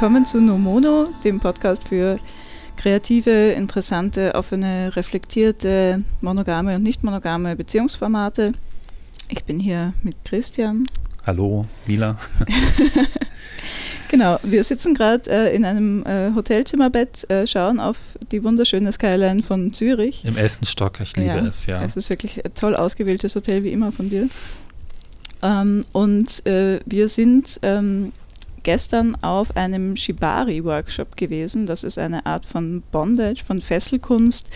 Willkommen zu No Mono, dem Podcast für kreative, interessante, offene, reflektierte, monogame und nicht monogame Beziehungsformate. Ich bin hier mit Christian. Hallo, Mila. genau, wir sitzen gerade äh, in einem äh, Hotelzimmerbett, äh, schauen auf die wunderschöne Skyline von Zürich. Im elften Stock, ich liebe ja, es, ja. Es ist wirklich ein toll ausgewähltes Hotel, wie immer von dir. Ähm, und äh, wir sind ähm, gestern auf einem Shibari-Workshop gewesen. Das ist eine Art von Bondage, von Fesselkunst,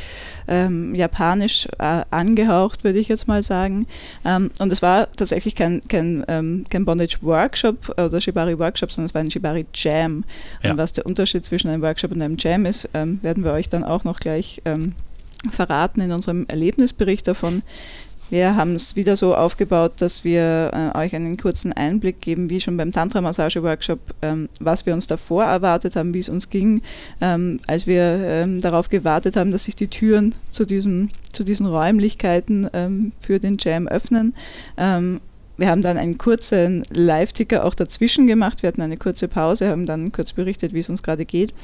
ähm, japanisch äh, angehaucht, würde ich jetzt mal sagen. Ähm, und es war tatsächlich kein, kein, ähm, kein Bondage-Workshop oder Shibari-Workshop, sondern es war ein Shibari-Jam. Ja. Und was der Unterschied zwischen einem Workshop und einem Jam ist, ähm, werden wir euch dann auch noch gleich ähm, verraten in unserem Erlebnisbericht davon. Wir haben es wieder so aufgebaut, dass wir äh, euch einen kurzen Einblick geben, wie schon beim Tantra-Massage-Workshop, ähm, was wir uns davor erwartet haben, wie es uns ging, ähm, als wir ähm, darauf gewartet haben, dass sich die Türen zu, diesem, zu diesen Räumlichkeiten ähm, für den Jam öffnen. Ähm, wir haben dann einen kurzen Live-Ticker auch dazwischen gemacht. Wir hatten eine kurze Pause, haben dann kurz berichtet, wie es uns gerade geht.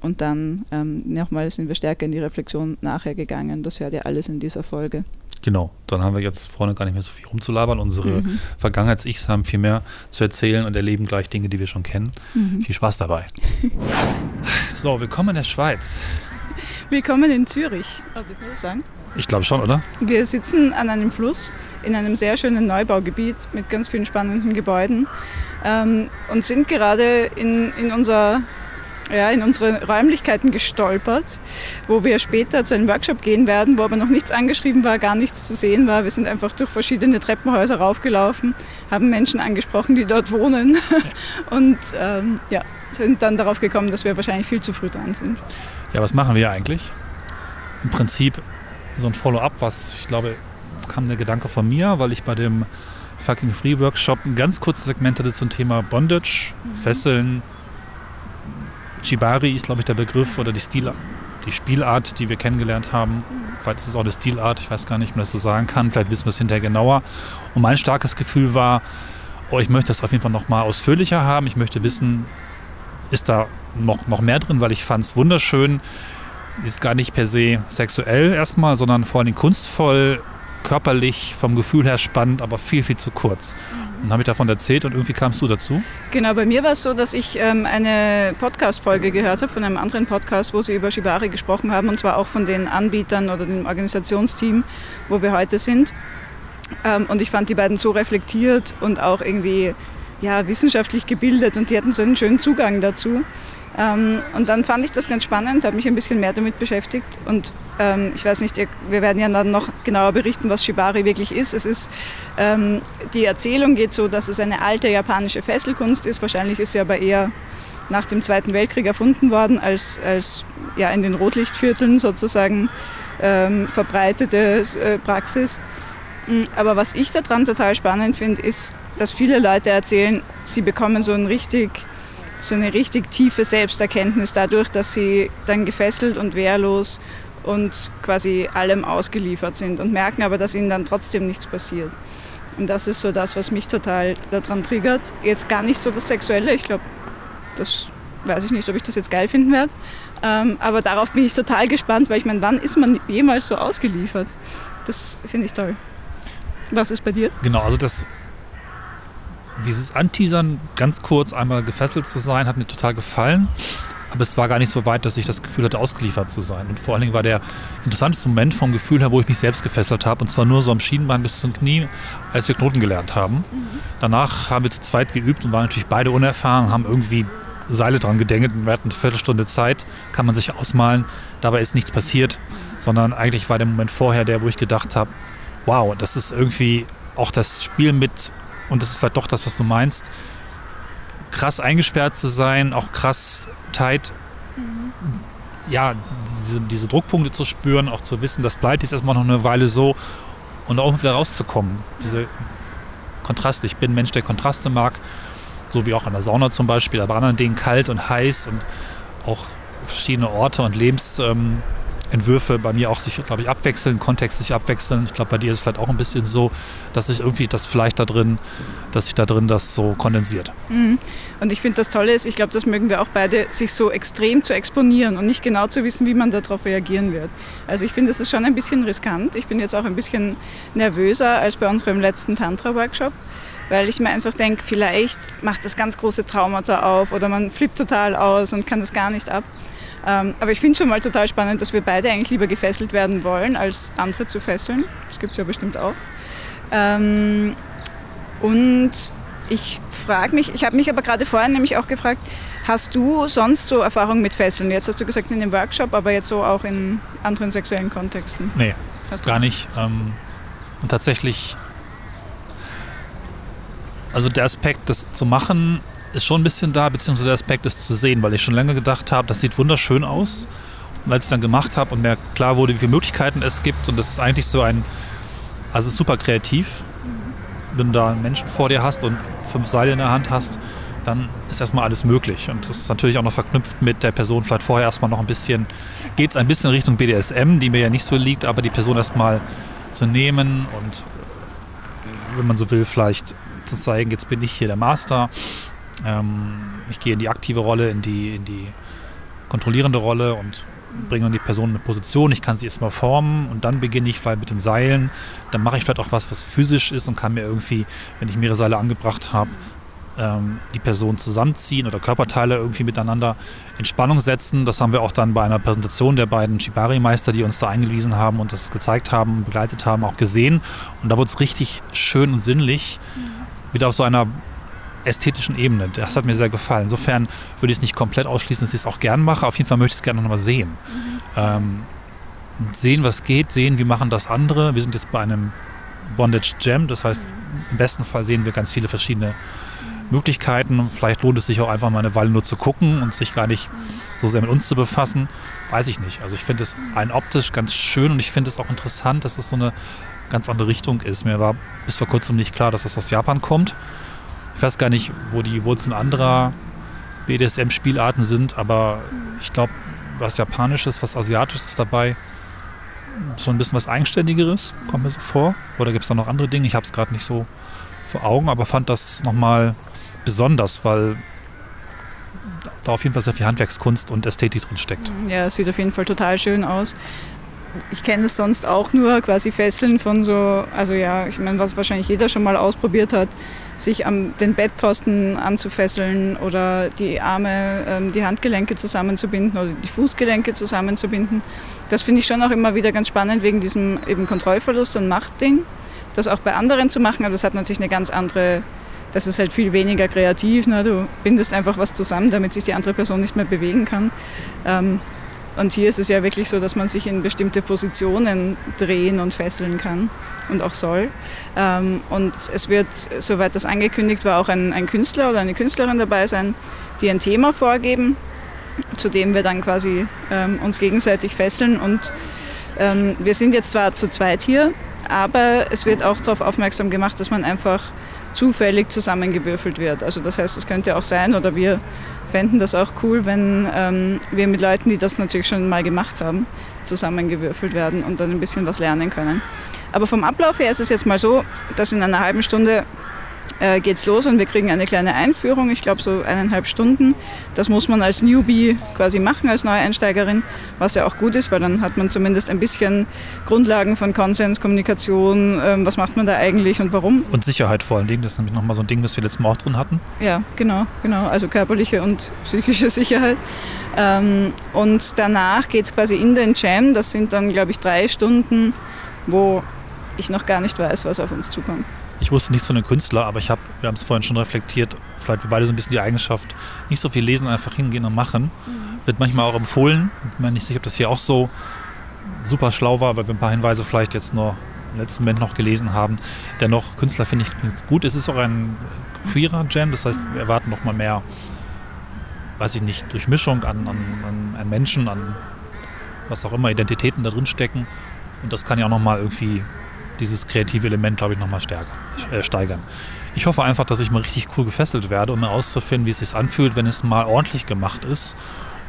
Und dann ähm, nochmal sind wir stärker in die Reflexion nachher gegangen. Das hört ihr alles in dieser Folge. Genau, dann haben wir jetzt vorne gar nicht mehr so viel rumzulabern. Unsere mhm. Vergangenheits-Ichs haben viel mehr zu erzählen und erleben gleich Dinge, die wir schon kennen. Mhm. Viel Spaß dabei. so, willkommen in der Schweiz. Willkommen in Zürich, also ich würde sagen. Ich glaube schon, oder? Wir sitzen an einem Fluss in einem sehr schönen Neubaugebiet mit ganz vielen spannenden Gebäuden ähm, und sind gerade in, in unser ja, in unsere Räumlichkeiten gestolpert, wo wir später zu einem Workshop gehen werden, wo aber noch nichts angeschrieben war, gar nichts zu sehen war. Wir sind einfach durch verschiedene Treppenhäuser raufgelaufen, haben Menschen angesprochen, die dort wohnen und ähm, ja, sind dann darauf gekommen, dass wir wahrscheinlich viel zu früh dran sind. Ja, was machen wir eigentlich? Im Prinzip so ein Follow-up, was ich glaube, kam der Gedanke von mir, weil ich bei dem Fucking Free Workshop ein ganz kurzes Segment hatte zum Thema Bondage, mhm. Fesseln, Shibari ist, glaube ich, der Begriff oder die Stilart, die Spielart, die wir kennengelernt haben. Vielleicht ist es auch eine Stilart, ich weiß gar nicht, ob man das so sagen kann. Vielleicht wissen wir es hinterher genauer. Und mein starkes Gefühl war, oh, ich möchte das auf jeden Fall noch mal ausführlicher haben. Ich möchte wissen, ist da noch, noch mehr drin, weil ich fand es wunderschön. Ist gar nicht per se sexuell erstmal, sondern vor allem kunstvoll, körperlich, vom Gefühl her spannend, aber viel, viel zu kurz. Und habe ich davon erzählt und irgendwie kamst du dazu? Genau, bei mir war es so, dass ich ähm, eine Podcast-Folge gehört habe von einem anderen Podcast, wo sie über Shibari gesprochen haben und zwar auch von den Anbietern oder dem Organisationsteam, wo wir heute sind. Ähm, und ich fand die beiden so reflektiert und auch irgendwie ja, wissenschaftlich gebildet und die hatten so einen schönen Zugang dazu. Ähm, und dann fand ich das ganz spannend, habe mich ein bisschen mehr damit beschäftigt und ähm, ich weiß nicht, wir werden ja dann noch genauer berichten, was Shibari wirklich ist. Es ist ähm, die Erzählung geht so, dass es eine alte japanische Fesselkunst ist. Wahrscheinlich ist sie aber eher nach dem Zweiten Weltkrieg erfunden worden als, als ja, in den Rotlichtvierteln sozusagen ähm, verbreitete äh, Praxis. Mm, aber was ich daran total spannend finde, ist, dass viele Leute erzählen, sie bekommen so ein richtig so eine richtig tiefe Selbsterkenntnis dadurch, dass sie dann gefesselt und wehrlos und quasi allem ausgeliefert sind und merken aber, dass ihnen dann trotzdem nichts passiert. Und das ist so das, was mich total daran triggert. Jetzt gar nicht so das Sexuelle, ich glaube, das weiß ich nicht, ob ich das jetzt geil finden werde. Ähm, aber darauf bin ich total gespannt, weil ich meine, wann ist man jemals so ausgeliefert? Das finde ich toll. Was ist bei dir? Genau, also das dieses Anteasern, ganz kurz einmal gefesselt zu sein, hat mir total gefallen. Aber es war gar nicht so weit, dass ich das Gefühl hatte, ausgeliefert zu sein. Und vor allen Dingen war der interessanteste Moment vom Gefühl her, wo ich mich selbst gefesselt habe. Und zwar nur so am Schienbein bis zum Knie, als wir Knoten gelernt haben. Mhm. Danach haben wir zu zweit geübt und waren natürlich beide unerfahren, haben irgendwie Seile dran gedengelt. Wir hatten eine Viertelstunde Zeit, kann man sich ausmalen. Dabei ist nichts passiert, sondern eigentlich war der Moment vorher der, wo ich gedacht habe, wow, das ist irgendwie auch das Spiel mit und das ist vielleicht doch das, was du meinst, krass eingesperrt zu sein, auch krass tight, mhm. ja, diese, diese, Druckpunkte zu spüren, auch zu wissen, das bleibt jetzt erstmal noch eine Weile so und auch wieder rauszukommen. Diese Kontraste. Ich bin ein Mensch, der Kontraste mag, so wie auch an der Sauna zum Beispiel, aber anderen Dingen kalt und heiß und auch verschiedene Orte und Lebens. Ähm, Entwürfe bei mir auch sich, glaube ich, abwechseln, Kontext sich abwechseln. Ich glaube, bei dir ist es vielleicht auch ein bisschen so, dass sich irgendwie das vielleicht da drin, dass sich da drin das so kondensiert. Mhm. Und ich finde das Tolle ist, ich glaube, das mögen wir auch beide, sich so extrem zu exponieren und nicht genau zu wissen, wie man darauf reagieren wird. Also ich finde, es ist schon ein bisschen riskant. Ich bin jetzt auch ein bisschen nervöser als bei unserem letzten Tantra-Workshop, weil ich mir einfach denke, vielleicht macht das ganz große Traumata auf oder man flippt total aus und kann das gar nicht ab. Ähm, aber ich finde schon mal total spannend, dass wir beide eigentlich lieber gefesselt werden wollen, als andere zu fesseln. Das gibt es ja bestimmt auch. Ähm, und ich frage mich, ich habe mich aber gerade vorhin nämlich auch gefragt, hast du sonst so Erfahrungen mit Fesseln? Jetzt hast du gesagt in dem Workshop, aber jetzt so auch in anderen sexuellen Kontexten? Nee, gar nicht. Ähm, und tatsächlich, also der Aspekt, das zu machen, ist schon ein bisschen da, beziehungsweise der Aspekt ist zu sehen, weil ich schon lange gedacht habe, das sieht wunderschön aus. Und als ich dann gemacht habe und mir klar wurde, wie viele Möglichkeiten es gibt, und das ist eigentlich so ein, also super kreativ, wenn du da einen Menschen vor dir hast und fünf Seile in der Hand hast, dann ist erstmal alles möglich. Und das ist natürlich auch noch verknüpft mit der Person vielleicht vorher erstmal noch ein bisschen, geht es ein bisschen Richtung BDSM, die mir ja nicht so liegt, aber die Person erstmal zu nehmen und wenn man so will, vielleicht zu zeigen, jetzt bin ich hier der Master. Ähm, ich gehe in die aktive Rolle, in die, in die kontrollierende Rolle und bringe die Person in eine Position, ich kann sie erstmal formen und dann beginne ich vielleicht mit den Seilen. Dann mache ich vielleicht auch was, was physisch ist und kann mir irgendwie, wenn ich mehrere Seile angebracht habe, ähm, die Person zusammenziehen oder Körperteile irgendwie miteinander in Spannung setzen. Das haben wir auch dann bei einer Präsentation der beiden Shibari-Meister, die uns da eingewiesen haben und das gezeigt haben, begleitet haben, auch gesehen. Und da wurde es richtig schön und sinnlich, wieder auf so einer ästhetischen Ebene. Das hat mir sehr gefallen. Insofern würde ich es nicht komplett ausschließen, dass ich es auch gern mache. Auf jeden Fall möchte ich es gerne nochmal sehen. Mhm. Ähm, sehen, was geht, sehen, wie machen das andere. Wir sind jetzt bei einem Bondage Jam, das heißt, im besten Fall sehen wir ganz viele verschiedene Möglichkeiten. Vielleicht lohnt es sich auch einfach mal eine Weile nur zu gucken und sich gar nicht so sehr mit uns zu befassen. Weiß ich nicht. Also ich finde es ein optisch ganz schön und ich finde es auch interessant, dass es so eine ganz andere Richtung ist. Mir war bis vor kurzem nicht klar, dass das aus Japan kommt. Ich weiß gar nicht, wo die Wurzeln anderer BDSM-Spielarten sind, aber ich glaube, was Japanisches, was Asiatisches dabei. So ein bisschen was Eigenständigeres, kommt mir so vor. Oder gibt es da noch andere Dinge? Ich habe es gerade nicht so vor Augen, aber fand das nochmal besonders, weil da auf jeden Fall sehr viel Handwerkskunst und Ästhetik drin steckt. Ja, es sieht auf jeden Fall total schön aus ich kenne es sonst auch nur quasi Fesseln von so, also ja, ich meine, was wahrscheinlich jeder schon mal ausprobiert hat, sich am den Bettpfosten anzufesseln oder die Arme, ähm, die Handgelenke zusammenzubinden oder die Fußgelenke zusammenzubinden. Das finde ich schon auch immer wieder ganz spannend wegen diesem eben Kontrollverlust und Machtding. Das auch bei anderen zu machen, aber das hat natürlich eine ganz andere, das ist halt viel weniger kreativ. Ne? Du bindest einfach was zusammen, damit sich die andere Person nicht mehr bewegen kann. Ähm, und hier ist es ja wirklich so, dass man sich in bestimmte Positionen drehen und fesseln kann und auch soll. Ähm, und es wird, soweit das angekündigt war, auch ein, ein Künstler oder eine Künstlerin dabei sein, die ein Thema vorgeben, zu dem wir dann quasi ähm, uns gegenseitig fesseln. Und ähm, wir sind jetzt zwar zu zweit hier, aber es wird auch darauf aufmerksam gemacht, dass man einfach zufällig zusammengewürfelt wird. Also das heißt, es könnte auch sein, oder wir fänden das auch cool, wenn ähm, wir mit Leuten, die das natürlich schon mal gemacht haben, zusammengewürfelt werden und dann ein bisschen was lernen können. Aber vom Ablauf her ist es jetzt mal so, dass in einer halben Stunde äh, geht's los und wir kriegen eine kleine Einführung, ich glaube so eineinhalb Stunden. Das muss man als Newbie quasi machen, als Neueinsteigerin, was ja auch gut ist, weil dann hat man zumindest ein bisschen Grundlagen von Konsens, Kommunikation, ähm, was macht man da eigentlich und warum. Und Sicherheit vor allen Dingen, das ist nämlich nochmal so ein Ding, das wir letztes Mal auch drin hatten. Ja, genau, genau, also körperliche und psychische Sicherheit. Ähm, und danach geht es quasi in den Jam, das sind dann, glaube ich, drei Stunden, wo ich noch gar nicht weiß, was auf uns zukommt. Ich wusste nichts von dem Künstler, aber ich habe, wir haben es vorhin schon reflektiert, vielleicht wir beide so ein bisschen die Eigenschaft, nicht so viel lesen, einfach hingehen und machen. Mhm. Wird manchmal auch empfohlen. Ich bin mir nicht sicher, ob das hier auch so super schlau war, weil wir ein paar Hinweise vielleicht jetzt nur im letzten Moment noch gelesen haben. Dennoch, Künstler finde ich gut. Es ist auch ein queerer Jam, das heißt, wir erwarten noch mal mehr, weiß ich nicht, Durchmischung an, an, an Menschen, an was auch immer, Identitäten da drin stecken. Und das kann ja auch noch mal irgendwie dieses kreative Element, glaube ich, nochmal stärker, äh, steigern. Ich hoffe einfach, dass ich mal richtig cool gefesselt werde, um herauszufinden, wie es sich anfühlt, wenn es mal ordentlich gemacht ist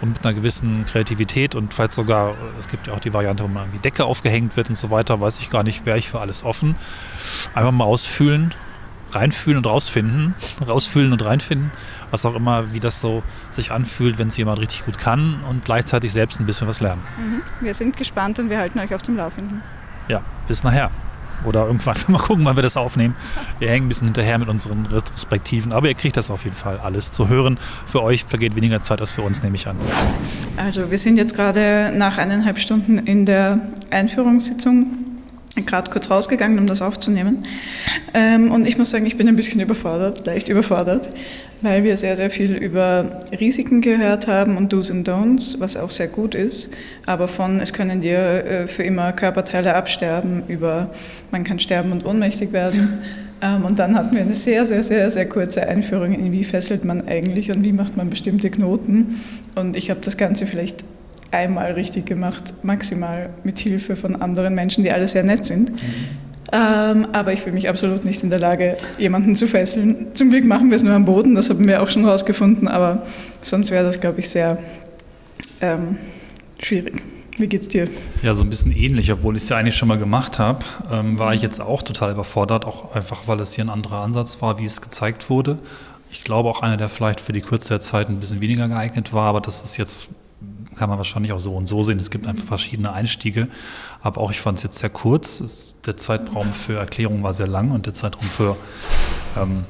und mit einer gewissen Kreativität und vielleicht sogar, es gibt ja auch die Variante, wo man die Decke aufgehängt wird und so weiter, weiß ich gar nicht, wäre ich für alles offen. Einfach mal ausfühlen reinfühlen und rausfinden, rausfühlen und reinfinden, was auch immer, wie das so sich anfühlt, wenn es jemand richtig gut kann und gleichzeitig selbst ein bisschen was lernen. Mhm. Wir sind gespannt und wir halten euch auf dem Laufenden. Ja, bis nachher. Oder irgendwann mal gucken, wann wir das aufnehmen. Wir hängen ein bisschen hinterher mit unseren Retrospektiven, aber ihr kriegt das auf jeden Fall alles zu hören. Für euch vergeht weniger Zeit als für uns, nehme ich an. Also wir sind jetzt gerade nach eineinhalb Stunden in der Einführungssitzung gerade kurz rausgegangen, um das aufzunehmen. Ähm, und ich muss sagen, ich bin ein bisschen überfordert, leicht überfordert, weil wir sehr, sehr viel über Risiken gehört haben und Do's und Don'ts, was auch sehr gut ist. Aber von, es können dir äh, für immer Körperteile absterben, über man kann sterben und ohnmächtig werden. Ähm, und dann hatten wir eine sehr, sehr, sehr, sehr kurze Einführung in, wie fesselt man eigentlich und wie macht man bestimmte Knoten. Und ich habe das Ganze vielleicht einmal richtig gemacht, maximal mit Hilfe von anderen Menschen, die alle sehr nett sind. Mhm. Ähm, aber ich fühle mich absolut nicht in der Lage, jemanden zu fesseln. Zum Glück machen wir es nur am Boden, das haben wir auch schon rausgefunden, aber sonst wäre das, glaube ich, sehr ähm, schwierig. Wie geht's dir? Ja, so ein bisschen ähnlich, obwohl ich es ja eigentlich schon mal gemacht habe, ähm, war ich jetzt auch total überfordert, auch einfach, weil es hier ein anderer Ansatz war, wie es gezeigt wurde. Ich glaube auch einer, der vielleicht für die Kürze der Zeit ein bisschen weniger geeignet war, aber das ist jetzt kann man wahrscheinlich auch so und so sehen. Es gibt einfach verschiedene Einstiege. Aber auch ich fand es jetzt sehr kurz. Der Zeitraum für Erklärung war sehr lang und der Zeitraum für ähm,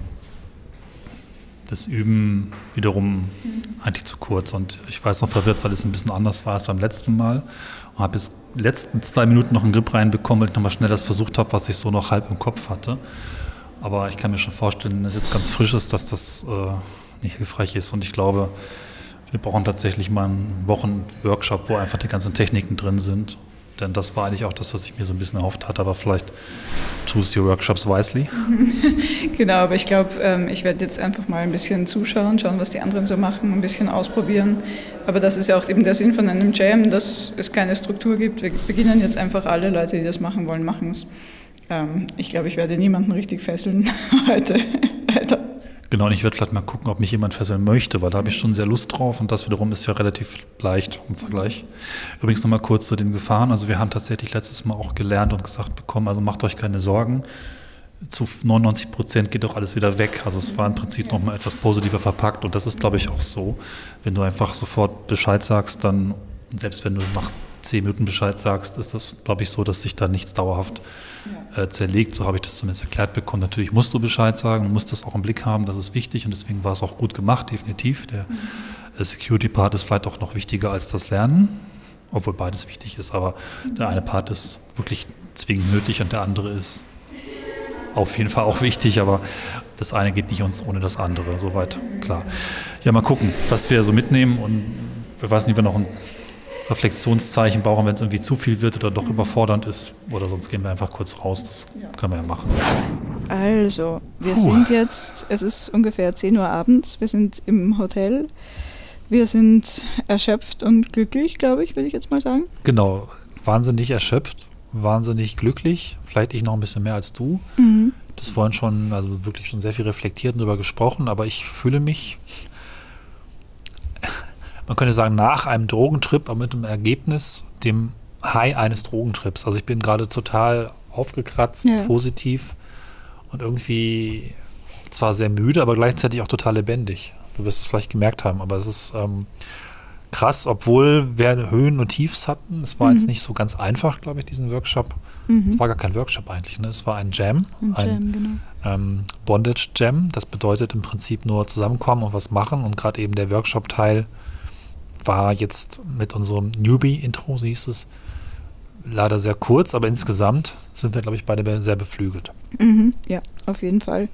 das Üben wiederum eigentlich zu kurz. Und ich jetzt noch verwirrt, weil es ein bisschen anders war als beim letzten Mal. Und habe jetzt letzten zwei Minuten noch einen Grip reinbekommen, weil ich nochmal schnell das versucht habe, was ich so noch halb im Kopf hatte. Aber ich kann mir schon vorstellen, wenn es jetzt ganz frisch ist, dass das äh, nicht hilfreich ist. Und ich glaube, wir brauchen tatsächlich mal einen Wochenworkshop, wo einfach die ganzen Techniken drin sind. Denn das war eigentlich auch das, was ich mir so ein bisschen erhofft hatte. Aber vielleicht choose your workshops wisely. genau, aber ich glaube, ähm, ich werde jetzt einfach mal ein bisschen zuschauen, schauen, was die anderen so machen, ein bisschen ausprobieren. Aber das ist ja auch eben der Sinn von einem Jam, dass es keine Struktur gibt. Wir beginnen jetzt einfach alle Leute, die das machen wollen, machen es. Ähm, ich glaube, ich werde niemanden richtig fesseln heute. Leider. Genau, und ich werde vielleicht mal gucken, ob mich jemand fesseln möchte, weil da habe ich schon sehr Lust drauf und das wiederum ist ja relativ leicht im Vergleich. Übrigens nochmal kurz zu den Gefahren. Also wir haben tatsächlich letztes Mal auch gelernt und gesagt bekommen, also macht euch keine Sorgen. Zu 99 Prozent geht doch alles wieder weg. Also es war im Prinzip nochmal etwas positiver verpackt und das ist, glaube ich, auch so. Wenn du einfach sofort Bescheid sagst, dann, selbst wenn du nach zehn Minuten Bescheid sagst, ist das, glaube ich, so, dass sich da nichts dauerhaft äh, zerlegt. So habe ich das zumindest erklärt bekommen. Natürlich musst du Bescheid sagen, du musst das auch im Blick haben, das ist wichtig und deswegen war es auch gut gemacht, definitiv. Der mhm. Security-Part ist vielleicht auch noch wichtiger als das Lernen, obwohl beides wichtig ist, aber mhm. der eine Part ist wirklich zwingend nötig und der andere ist auf jeden Fall auch wichtig, aber das eine geht nicht uns ohne das andere, soweit klar. Ja, mal gucken, was wir so mitnehmen und wir weiß nicht, wir noch ein Reflexionszeichen brauchen, wenn es irgendwie zu viel wird oder doch überfordernd ist. Oder sonst gehen wir einfach kurz raus. Das können wir ja machen. Also, wir Puh. sind jetzt, es ist ungefähr 10 Uhr abends, wir sind im Hotel. Wir sind erschöpft und glücklich, glaube ich, würde ich jetzt mal sagen. Genau, wahnsinnig erschöpft, wahnsinnig glücklich. Vielleicht ich noch ein bisschen mehr als du. Mhm. Das vorhin schon, also wirklich schon sehr viel reflektiert und darüber gesprochen, aber ich fühle mich man könnte sagen, nach einem Drogentrip, aber mit dem Ergebnis, dem High eines Drogentrips. Also ich bin gerade total aufgekratzt, ja. positiv und irgendwie zwar sehr müde, aber gleichzeitig auch total lebendig. Du wirst es vielleicht gemerkt haben, aber es ist ähm, krass, obwohl wir Höhen und Tiefs hatten. Es war mhm. jetzt nicht so ganz einfach, glaube ich, diesen Workshop. Mhm. Es war gar kein Workshop eigentlich, ne? es war ein Jam, ein, ein Jam, genau. ähm, Bondage Jam. Das bedeutet im Prinzip nur zusammenkommen und was machen und gerade eben der Workshop-Teil war jetzt mit unserem Newbie-Intro, so hieß es, leider sehr kurz, aber insgesamt sind wir, glaube ich, beide sehr beflügelt. Mhm, ja, auf jeden Fall.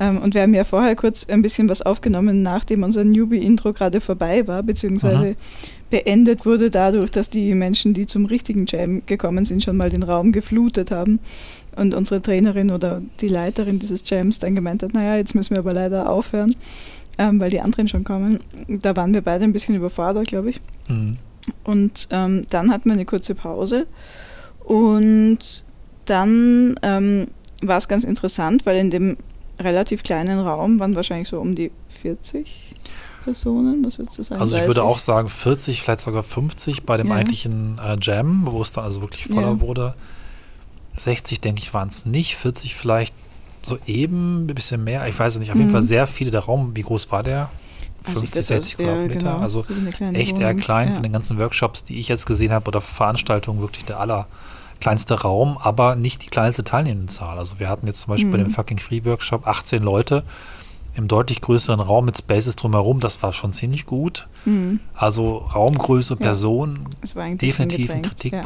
Ähm, und wir haben ja vorher kurz ein bisschen was aufgenommen, nachdem unser Newbie-Intro gerade vorbei war, beziehungsweise mhm. beendet wurde dadurch, dass die Menschen, die zum richtigen Jam gekommen sind, schon mal den Raum geflutet haben. Und unsere Trainerin oder die Leiterin dieses Jams dann gemeint hat, naja, jetzt müssen wir aber leider aufhören ähm, weil die anderen schon kommen. Da waren wir beide ein bisschen überfordert, glaube ich. Mhm. Und ähm, dann hatten wir eine kurze Pause und dann ähm, war es ganz interessant, weil in dem relativ kleinen Raum waren wahrscheinlich so um die 40 Personen, was würdest du sagen? Also ich würde auch sagen 40, vielleicht sogar 50 bei dem ja. eigentlichen äh, Jam, wo es dann also wirklich voller ja. wurde. 60 denke ich waren es nicht, 40 vielleicht so eben ein bisschen mehr. Ich weiß es nicht. Auf jeden Fall sehr viele. Der Raum, wie groß war der? Mhm. Also ich 50, glaub, 60 das- ja, Quadratmeter. genau. Also So echt eher klein Ja. von den ganzen Workshops, die ich jetzt gesehen habe oder Veranstaltungen wirklich der allerkleinste Raum, aber nicht die kleinste Teilnehmendenzahl. Also wir hatten jetzt zum Beispiel bei Mhm. dem Fucking Free Workshop 18 Leute im deutlich größeren Raum mit Spaces drumherum. Das war schon ziemlich gut. Mhm. Also Raumgröße, Person, bisschen definitiv ein gedrängt, ja.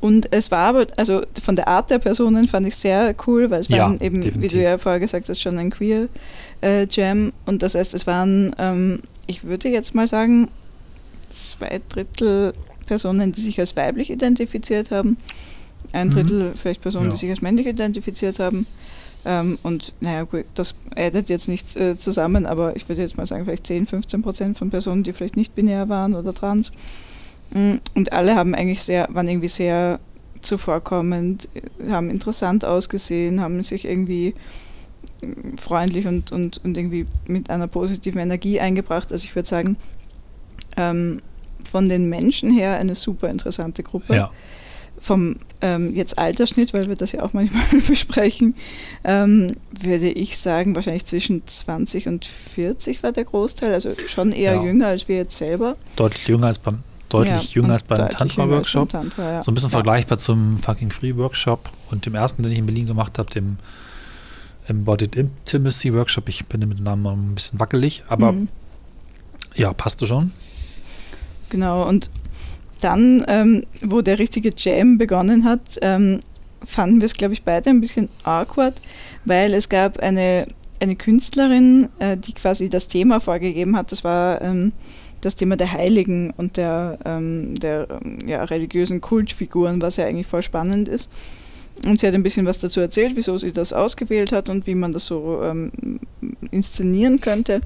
Und es war aber, also von der Art der Personen fand ich sehr cool, weil es Ja, waren eben, wie definitiv. du ja vorher gesagt hast, schon ein Queer äh, Jam. Und das heißt, es waren, ähm, ich würde jetzt mal sagen, zwei Drittel Personen, die sich als weiblich identifiziert haben, ein Mhm. Drittel vielleicht Personen, Ja. die sich als männlich identifiziert haben. Ähm, und naja, gut, das addet jetzt nicht äh, zusammen, aber ich würde jetzt mal sagen, vielleicht 10, 15 Prozent von Personen, die vielleicht nicht binär waren oder trans. Mm, Und alle haben eigentlich sehr, waren irgendwie sehr zuvorkommend, haben interessant ausgesehen, haben sich irgendwie mm, freundlich und, und, und irgendwie mit einer positiven Energie eingebracht. Also ich würde sagen, ähm, von den Menschen her eine super interessante Gruppe Ja. vom ähm, jetzt Altersschnitt, weil wir das ja auch manchmal besprechen, ähm, würde ich sagen, wahrscheinlich zwischen 20 und 40 war der Großteil, also schon eher Ja. jünger als wir jetzt selber. Deutlich jünger als beim, deutlich Ja, jünger als beim Tantra-Workshop. Tantra, ja. So ein bisschen ja. vergleichbar zum Fucking Free Workshop und dem ersten, den ich in Berlin gemacht habe, dem Embodied Intimacy Workshop. Ich bin mit dem Namen ein bisschen wackelig, aber Mhm. ja, passte schon. Genau, und dann, ähm, wo der richtige Jam begonnen hat, ähm, fanden wir es, glaube ich, beide ein bisschen awkward, weil es gab eine, eine Künstlerin, äh, die quasi das Thema vorgegeben hat. Das war ähm, das Thema der Heiligen und der, ähm, der ähm, ja, religiösen Kultfiguren, was ja eigentlich voll spannend ist. Und sie hat ein bisschen was dazu erzählt, wieso sie das ausgewählt hat und wie man das so ähm, inszenieren könnte.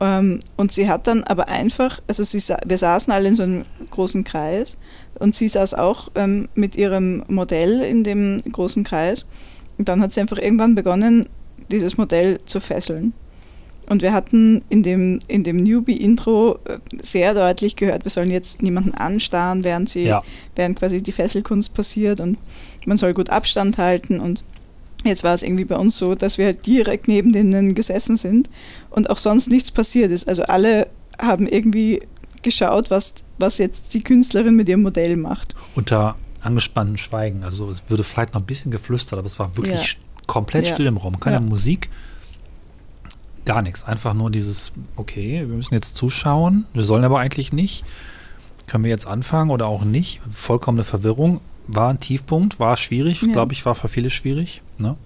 Ähm, und sie hat dann aber einfach, also sie, wir saßen alle in so einem großen Kreis und sie saß auch ähm, mit ihrem Modell in dem großen Kreis. Und dann hat sie einfach irgendwann begonnen, dieses Modell zu fesseln. Und wir hatten in dem, in dem Newbie-Intro äh, sehr deutlich gehört, wir sollen jetzt niemanden anstarren, während, sie, Ja. während quasi die Fesselkunst passiert und man soll gut Abstand halten. Und jetzt war es irgendwie bei uns so, dass wir halt direkt neben denen gesessen sind und auch sonst nichts passiert ist. Also alle haben irgendwie geschaut, was, was jetzt die Künstlerin mit ihrem Modell macht. Unter angespanntem Schweigen. Also es würde vielleicht noch ein bisschen geflüstert, aber es war wirklich Ja. komplett Ja. still im Raum. Keine Ja. Musik, gar nichts. Einfach nur dieses, okay, wir müssen jetzt zuschauen. Wir sollen aber eigentlich nicht. Können wir jetzt anfangen oder auch nicht? Vollkommene Verwirrung. War ein Tiefpunkt, war schwierig, Ja. glaube ich, war für viele schwierig. Ne?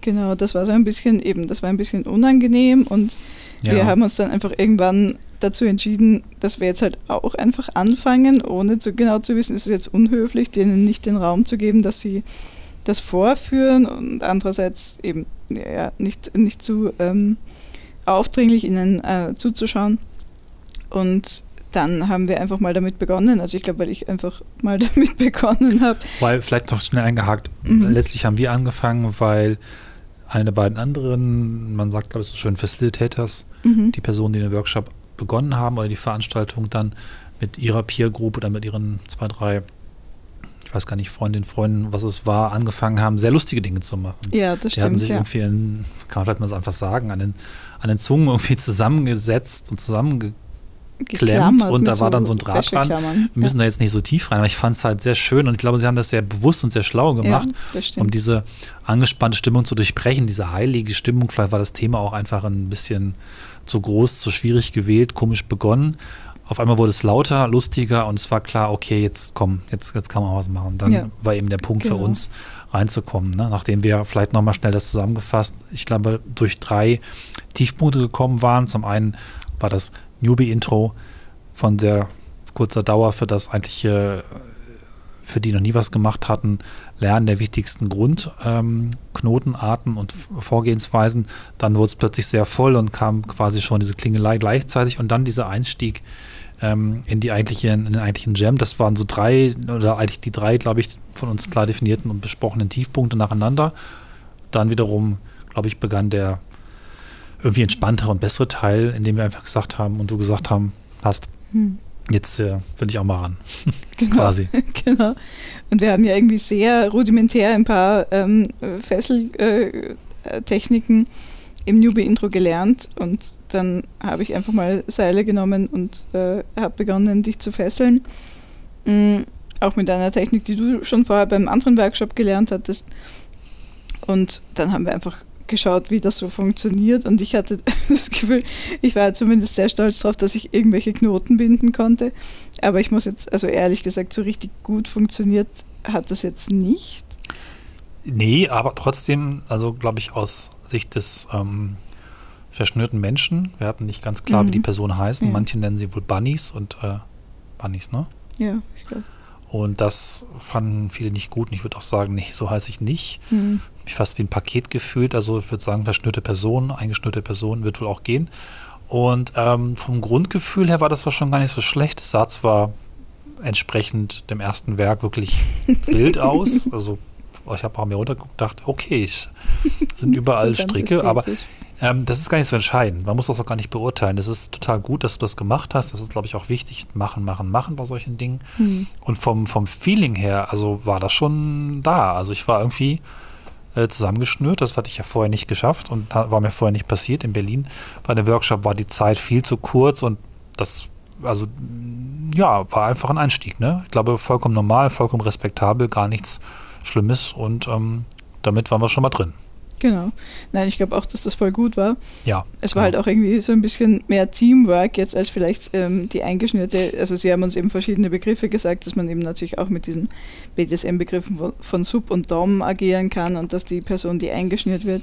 Genau, das war so ein bisschen eben, das war ein bisschen unangenehm und Ja. wir haben uns dann einfach irgendwann dazu entschieden, dass wir jetzt halt auch einfach anfangen, ohne zu genau zu wissen, ist es jetzt unhöflich, denen nicht den Raum zu geben, dass sie das vorführen und andererseits eben ja, nicht, nicht zu ähm, aufdringlich ihnen äh, zuzuschauen. Und dann haben wir einfach mal damit begonnen. Also ich glaube, weil ich einfach mal damit begonnen habe. Weil vielleicht noch schnell eingehakt. Mhm. Letztlich haben wir angefangen, weil eine der beiden anderen, man sagt glaube ich so schön Facilitators, Mhm. die Personen, die den Workshop begonnen haben oder die Veranstaltung dann mit ihrer Peer Group oder mit ihren zwei, drei, ich weiß gar nicht, Freundinnen, Freunden, was es war, angefangen haben, sehr lustige Dinge zu machen. Ja, das Die hatten stimmt. sich Ja. irgendwie, in, kann man vielleicht mal so einfach sagen, an den, an den Zungen irgendwie zusammengesetzt und zusammengeklemmt Geklammert und da war dann so ein Draht dran. Wir müssen da jetzt nicht so tief rein, aber ich fand es halt sehr schön und ich glaube, sie haben das sehr bewusst und sehr schlau gemacht, Ja, um diese angespannte Stimmung zu durchbrechen, diese heilige Stimmung. Vielleicht war das Thema auch einfach ein bisschen zu groß, zu schwierig gewählt, komisch begonnen. Auf einmal wurde es lauter, lustiger und es war klar, okay, jetzt komm, jetzt, jetzt kann man auch was machen. Dann Ja. war eben der Punkt für Genau. uns reinzukommen. Ne? Nachdem wir vielleicht nochmal schnell das zusammengefasst, ich glaube, durch drei Tiefpunkte gekommen waren. Zum einen war das Newbie-Intro von sehr kurzer Dauer für das eigentlich, äh, für die noch nie was gemacht hatten, Lernen der wichtigsten Grundknotenarten ähm, und Vorgehensweisen. Dann wurde es plötzlich sehr voll und kam quasi schon diese Klingelei gleichzeitig und dann dieser Einstieg ähm, in die eigentliche, in den eigentlichen Jam. Das waren so drei, oder eigentlich die drei, glaube ich, von uns klar definierten und besprochenen Tiefpunkte nacheinander. Dann wiederum, glaube ich, begann der irgendwie entspanntere und bessere Teil, in dem wir einfach gesagt haben und du gesagt haben, passt. Hm. Jetzt äh, will ich auch mal ran. Genau. Quasi. genau. Und wir haben ja irgendwie sehr rudimentär ein paar ähm, Fesseltechniken äh, im Newbie-Intro gelernt und dann habe ich einfach mal Seile genommen und äh, habe begonnen, dich zu fesseln. Mhm. Auch mit einer Technik, die du schon vorher beim anderen Workshop gelernt hattest. Und dann haben wir einfach geschaut, wie das so funktioniert und ich hatte das Gefühl, ich war zumindest sehr stolz darauf, dass ich irgendwelche Knoten binden konnte. Aber ich muss jetzt, also ehrlich gesagt, so richtig gut funktioniert hat das jetzt nicht. Nee, aber trotzdem, also glaube ich, aus Sicht des ähm, verschnürten Menschen, wir hatten nicht ganz klar, mhm. wie die Personen heißen. Ja. Manche nennen sie wohl Bunnies und äh, Bunnies, ne? Ja, ich glaube. Und das fanden viele nicht gut. Und ich würde auch sagen, nee, so heiße ich nicht. Mhm. Mich fast wie ein Paket gefühlt. Also ich würde sagen, verschnürte Person, eingeschnürte Person wird wohl auch gehen. Und ähm, vom Grundgefühl her war das schon gar nicht so schlecht. Es sah zwar entsprechend dem ersten Werk wirklich wild aus. Also ich habe auch mir runtergeguckt und dachte, okay, es sind überall Stricke, aber ähm, das ist gar nicht so entscheidend. Man muss das auch gar nicht beurteilen. Es ist total gut, dass du das gemacht hast. Das ist, glaube ich, auch wichtig. Machen, machen, machen bei solchen Dingen. Mhm. Und vom, vom Feeling her, also war das schon da. Also ich war irgendwie äh, zusammengeschnürt. Das hatte ich ja vorher nicht geschafft und war mir vorher nicht passiert. In Berlin bei dem Workshop war die Zeit viel zu kurz und das, also ja, war einfach ein Einstieg. Ne? Ich glaube, vollkommen normal, vollkommen respektabel, gar nichts Schlimmes und ähm, damit waren wir schon mal drin. Genau. Nein, ich glaube auch, dass das voll gut war. Ja. Es war genau. halt auch irgendwie so ein bisschen mehr Teamwork jetzt als vielleicht ähm, die eingeschnürte. Also sie haben uns eben verschiedene Begriffe gesagt, dass man eben natürlich auch mit diesen BDSM-Begriffen von, von, Sub und Dom agieren kann und dass die Person, die eingeschnürt wird,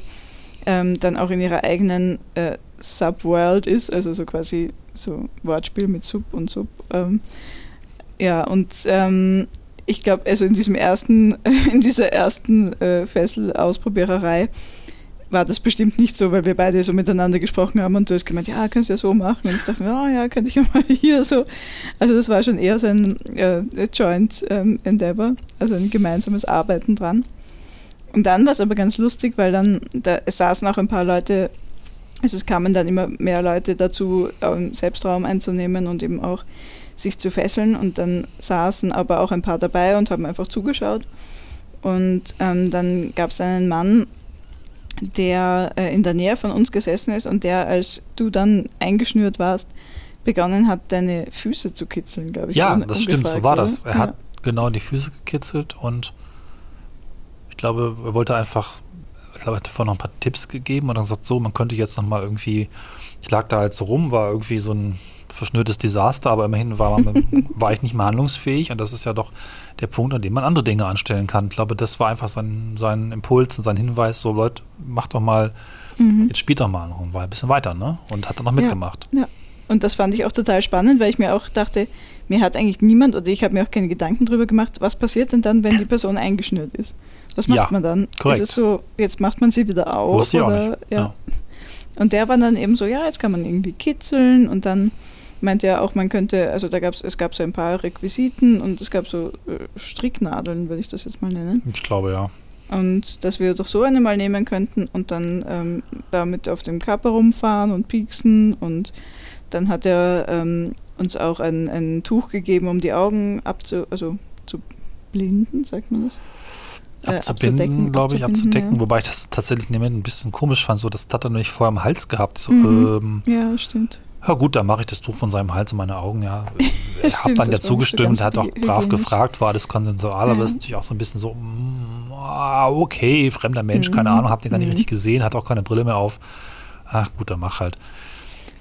ähm, dann auch in ihrer eigenen äh, Subworld ist, also so quasi so Wortspiel mit Sub und Sub. Ähm, ja, und ähm, ich glaube, also in diesem ersten, in dieser ersten äh, Fessel-Ausprobiererei war das bestimmt nicht so, weil wir beide so miteinander gesprochen haben und du hast gemeint, ja, kannst du ja so machen. Und ich dachte mir, oh ja, könnte ich ja mal hier so. Also das war schon eher so ein äh, Joint ähm, Endeavor, also ein gemeinsames Arbeiten dran. Und dann war es aber ganz lustig, weil dann, da, saßen auch ein paar Leute, also es kamen dann immer mehr Leute dazu, Selbstraum einzunehmen und eben auch sich zu fesseln. Und dann saßen aber auch ein paar dabei und haben einfach zugeschaut. Und ähm, dann gab es einen Mann, der äh, in der Nähe von uns gesessen ist und der, als du dann eingeschnürt warst, begonnen hat, deine Füße zu kitzeln, glaube ich. Ja, das stimmt, so war das. Er ja. hat genau die Füße gekitzelt und ich glaube, er wollte einfach, ich glaube, er hat davor noch ein paar Tipps gegeben und dann sagt so, man könnte jetzt nochmal irgendwie, ich lag da halt so rum, war irgendwie so ein verschnürtes Desaster, aber immerhin war, man, war ich nicht mehr handlungsfähig und das ist ja doch der Punkt, an dem man andere Dinge anstellen kann. Ich glaube, das war einfach sein, sein Impuls und sein Hinweis, so Leute, mach doch mal, mhm. jetzt spielt doch mal noch ein bisschen weiter, ne? Und hat dann noch mitgemacht. Ja, ja. Und das fand ich auch total spannend, weil ich mir auch dachte, mir hat eigentlich niemand oder ich habe mir auch keine Gedanken darüber gemacht, was passiert denn dann, wenn die Person eingeschnürt ist? Was macht ja, man dann? Korrekt. Ist es so, jetzt macht man sie wieder auf? Wusste ich oder, auch nicht. Ja. ja. Und der war dann eben so, ja, jetzt kann man irgendwie kitzeln und dann meinte ja auch, man könnte, also da gab es, es gab so ein paar Requisiten und es gab so äh, Stricknadeln, würde ich das jetzt mal nennen. Ich glaube ja. Und dass wir doch so eine mal nehmen könnten und dann ähm, damit auf dem Körper rumfahren und pieksen und dann hat er ähm, uns auch ein, ein Tuch gegeben, um die Augen abzu, also zu blinden, sagt man das? Äh, abzubinden, glaube ich, abzudecken, ja. wobei ich das tatsächlich ein bisschen komisch fand, so das hat er nämlich vorher am Hals gehabt. So, mhm. ähm, ja, stimmt. Ja gut, dann mache ich das Tuch von seinem Hals und meine Augen, ja. Ich habe dann ja zugestimmt, hat auch brav gefragt, war das konsensual, aber ja. ist natürlich auch so ein bisschen so, mm, okay, fremder Mensch, keine mhm. Ahnung, habt ihr gar nicht mhm. richtig gesehen, hat auch keine Brille mehr auf. Ach gut, dann mach halt.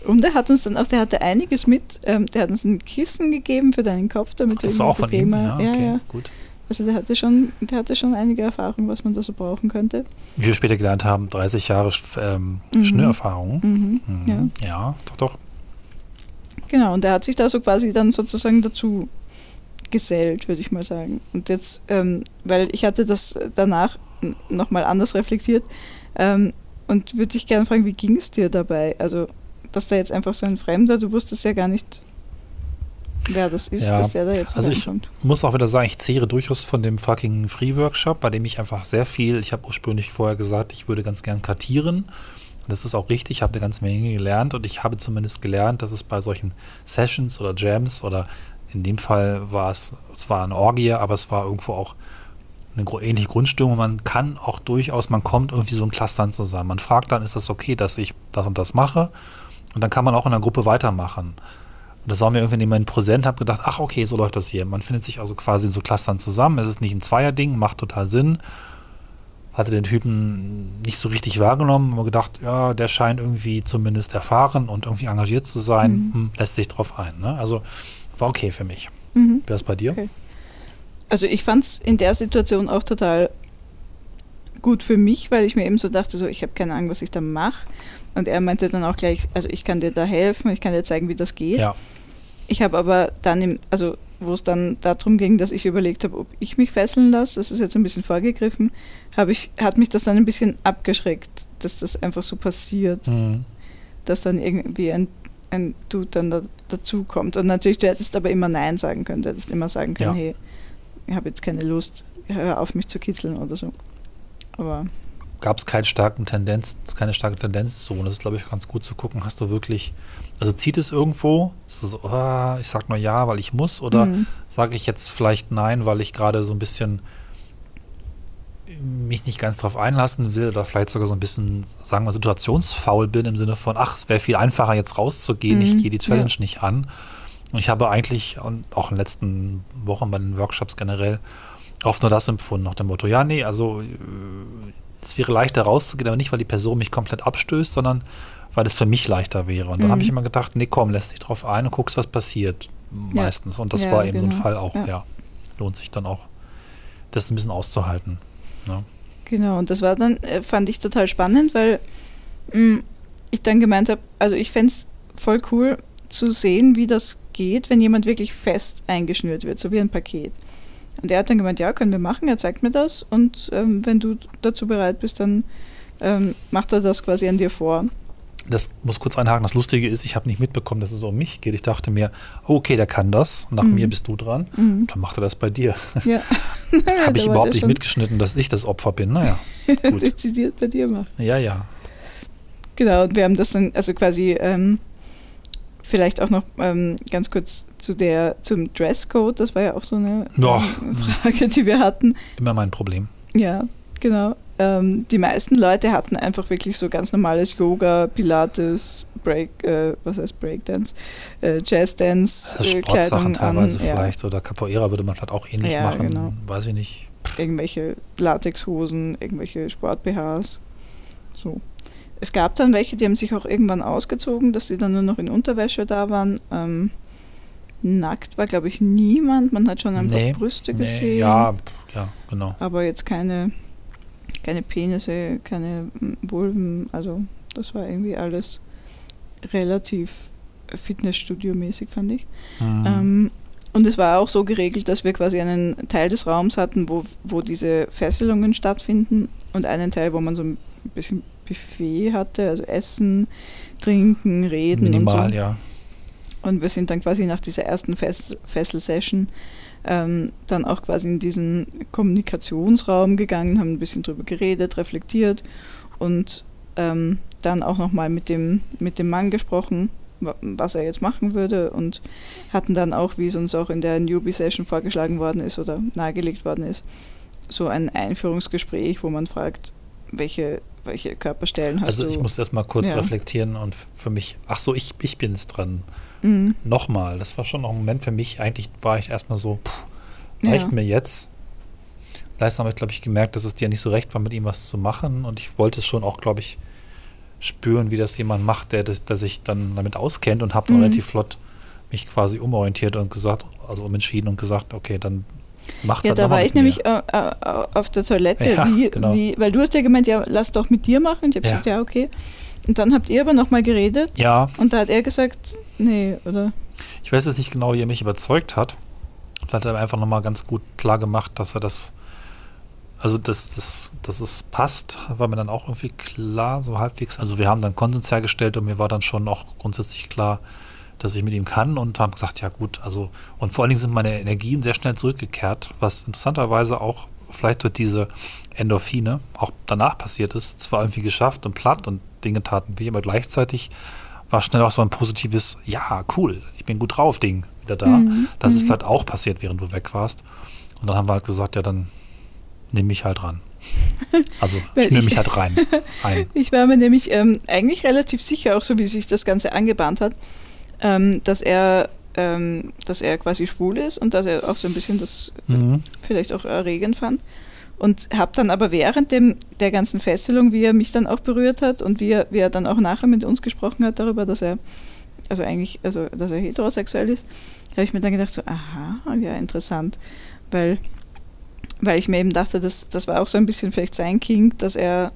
Und er hat uns dann auch, der hatte einiges mit, ähm, der hat uns ein Kissen gegeben für deinen Kopf, damit Ach, Das war auch von ihm, ja, okay, ja, ja. gut. Also der hatte schon, der hatte schon einige Erfahrungen, was man da so brauchen könnte. Wie wir später gelernt haben, 30 Jahre ähm, mhm. Schnürerfahrung. Mhm. Mhm. Ja. ja, doch, doch. Genau, und er hat sich da so quasi dann sozusagen dazu gesellt, würde ich mal sagen. Und jetzt, ähm, weil ich hatte das danach nochmal anders reflektiert ähm, und würde dich gerne fragen, wie ging es dir dabei? Also, dass da jetzt einfach so ein Fremder, du wusstest ja gar nicht, wer das ist, ja, dass der da jetzt Also ich muss auch wieder sagen, ich zehre durchaus von dem fucking Free Workshop, bei dem ich einfach sehr viel, ich habe ursprünglich vorher gesagt, ich würde ganz gern kartieren das ist auch richtig, ich habe eine ganze Menge gelernt und ich habe zumindest gelernt, dass es bei solchen Sessions oder Jams oder in dem Fall war es, es war eine Orgie, aber es war irgendwo auch eine ähnliche Grundstimmung. Man kann auch durchaus, man kommt irgendwie so in Clustern zusammen. Man fragt dann, ist das okay, dass ich das und das mache? Und dann kann man auch in der Gruppe weitermachen. Und das war mir irgendwie Moment präsent, habe gedacht, ach okay, so läuft das hier. Man findet sich also quasi in so Clustern zusammen. Es ist nicht ein Zweierding, macht total Sinn hatte den Typen nicht so richtig wahrgenommen, aber gedacht, ja, der scheint irgendwie zumindest erfahren und irgendwie engagiert zu sein, mhm. hm, lässt sich drauf ein. Ne? Also war okay für mich. Mhm. Wäre es bei dir? Okay. Also ich fand es in der Situation auch total gut für mich, weil ich mir eben so dachte, so ich habe keine Ahnung, was ich da mache. Und er meinte dann auch gleich, also ich kann dir da helfen, ich kann dir zeigen, wie das geht. Ja. Ich habe aber dann, im, also wo es dann darum ging, dass ich überlegt habe, ob ich mich fesseln lasse, das ist jetzt ein bisschen vorgegriffen, ich, hat mich das dann ein bisschen abgeschreckt, dass das einfach so passiert, mhm. dass dann irgendwie ein, ein Dude dann da, dazu kommt. Und natürlich, du hättest aber immer Nein sagen können, du hättest immer sagen können, ja. hey, ich habe jetzt keine Lust, hör auf mich zu kitzeln oder so. Aber gab es keine starken Tendenz, keine starke Tendenz zu. Und das ist, glaube ich, ganz gut zu gucken, hast du wirklich, also zieht es irgendwo? Ist es so, oh, ich sage nur ja, weil ich muss, oder mhm. sage ich jetzt vielleicht nein, weil ich gerade so ein bisschen mich nicht ganz drauf einlassen will oder vielleicht sogar so ein bisschen, sagen wir, situationsfaul bin im Sinne von, ach, es wäre viel einfacher jetzt rauszugehen, mhm. ich gehe die Challenge ja. nicht an. Und ich habe eigentlich, und auch in den letzten Wochen bei den Workshops generell, oft nur das empfunden, nach dem Motto, ja, nee, also äh, es wäre leichter rauszugehen, aber nicht, weil die Person mich komplett abstößt, sondern weil es für mich leichter wäre. Und dann mhm. habe ich immer gedacht, nee, komm, lässt dich drauf ein und guckst, was passiert. Meistens. Und das ja, war eben genau. so ein genau. Fall auch, ja. Lohnt sich dann auch, das ein bisschen auszuhalten. Ja. Genau, und das war dann, äh, fand ich total spannend, weil mh, mm, ich dann gemeint habe, also ich fände es voll cool zu sehen, wie das geht, wenn jemand wirklich fest eingeschnürt wird, so wie ein Paket. Und er hat dann gemeint, ja, können wir machen, er zeigt mir das und ähm, wenn du dazu bereit bist, dann ähm, macht er das quasi an dir vor. Das muss kurz einhaken. Das Lustige ist, ich habe nicht mitbekommen, dass es um mich geht. Ich dachte mir, okay, der kann das. Nach mhm. mir bist du dran. Mhm. Dann macht er das bei dir. Ja. habe ich überhaupt nicht mitgeschnitten, dass ich das Opfer bin. Naja. Dezidiert bei dir macht. Ja, ja. Genau, und wir haben das dann, also quasi ähm, Vielleicht auch noch ähm, ganz kurz zu der, zum Dresscode, das war ja auch so eine ähm, Frage, die wir hatten. Immer mein Problem. Ja, genau. Ähm, die meisten Leute hatten einfach wirklich so ganz normales Yoga, Pilates, Break, äh, was heißt Breakdance, äh, Jazzdance, also äh, Kleidung teilweise an, vielleicht ja. oder Capoeira würde man vielleicht auch ähnlich ja, machen, genau. weiß ich nicht. Irgendwelche Latexhosen, irgendwelche Sport-BHs, so. Es gab dann welche, die haben sich auch irgendwann ausgezogen, dass sie dann nur noch in Unterwäsche da waren. Ähm, nackt war, glaube ich, niemand. Man hat schon ein nee, paar Brüste nee, gesehen. Ja, ja, genau. Aber jetzt keine, keine Penisse, keine Vulven. Also das war irgendwie alles relativ Fitnessstudio-mäßig, fand ich. Mhm. Ähm, und es war auch so geregelt, dass wir quasi einen Teil des Raums hatten, wo, wo diese Fesselungen stattfinden und einen Teil, wo man so ein bisschen Buffet hatte, also Essen, Trinken, Reden Minimal, und so. ja. Und wir sind dann quasi nach dieser ersten Fess Fessel-Session ähm, dann auch quasi in diesen Kommunikationsraum gegangen, haben ein bisschen drüber geredet, reflektiert und ähm, dann auch nochmal mit dem, mit dem Mann gesprochen, was er jetzt machen würde und hatten dann auch, wie es uns auch in der Newbie-Session vorgeschlagen worden ist oder nahegelegt worden ist, so ein Einführungsgespräch, wo man fragt, welche welche Körperstellen hast also du? Also ich muss erst mal kurz ja. reflektieren und für mich, ach so, ich, ich bin jetzt dran. Mhm. Nochmal, das war schon noch ein Moment für mich. Eigentlich war ich erstmal so, pff, reicht ja. mir jetzt. Gleichzeitig habe ich, glaube ich, gemerkt, dass es dir nicht so recht war, mit ihm was zu machen. Und ich wollte es schon auch, glaube ich, spüren, wie das jemand macht, der, der sich dann damit auskennt und habe dann mhm. relativ flott mich quasi umorientiert und gesagt, also umentschieden und gesagt, okay, dann Macht's ja, da war ich nämlich äh, auf der Toilette, ja, wie, genau. wie, weil du hast ja gemeint, ja, lass doch mit dir machen. Ich habe ja. gesagt, ja, okay. Und dann habt ihr aber nochmal geredet. Ja. Und da hat er gesagt, nee, oder? Ich weiß jetzt nicht genau, wie er mich überzeugt hat. Vielleicht hat er einfach nochmal ganz gut klar gemacht, dass er das, also dass, dass, dass es passt, war mir dann auch irgendwie klar, so halbwegs. Also wir haben dann Konsens hergestellt und mir war dann schon auch grundsätzlich klar, dass ich mit ihm kann und haben gesagt, ja gut, also und vor allen Dingen sind meine Energien sehr schnell zurückgekehrt, was interessanterweise auch vielleicht durch diese Endorphine auch danach passiert ist. Zwar irgendwie geschafft und platt und Dinge taten weh, aber gleichzeitig war schnell auch so ein positives, ja, cool, ich bin gut drauf, Ding wieder da. Mhm. Das ist mhm. halt auch passiert, während du weg warst. Und dann haben wir halt gesagt, ja, dann nehme mich halt ran. Also ich nehme mich halt rein. Ein. Ich war mir nämlich ähm, eigentlich relativ sicher, auch so wie sich das Ganze angebahnt hat, ähm, dass er ähm, dass er quasi schwul ist und dass er auch so ein bisschen das mhm. vielleicht auch erregend fand. Und habe dann aber während dem, der ganzen Fesselung, wie er mich dann auch berührt hat und wie er, wie er dann auch nachher mit uns gesprochen hat darüber, dass er, also eigentlich, also dass er heterosexuell ist, habe ich mir dann gedacht, so, aha, ja, interessant. Weil, weil ich mir eben dachte, das, das war auch so ein bisschen vielleicht sein King, dass er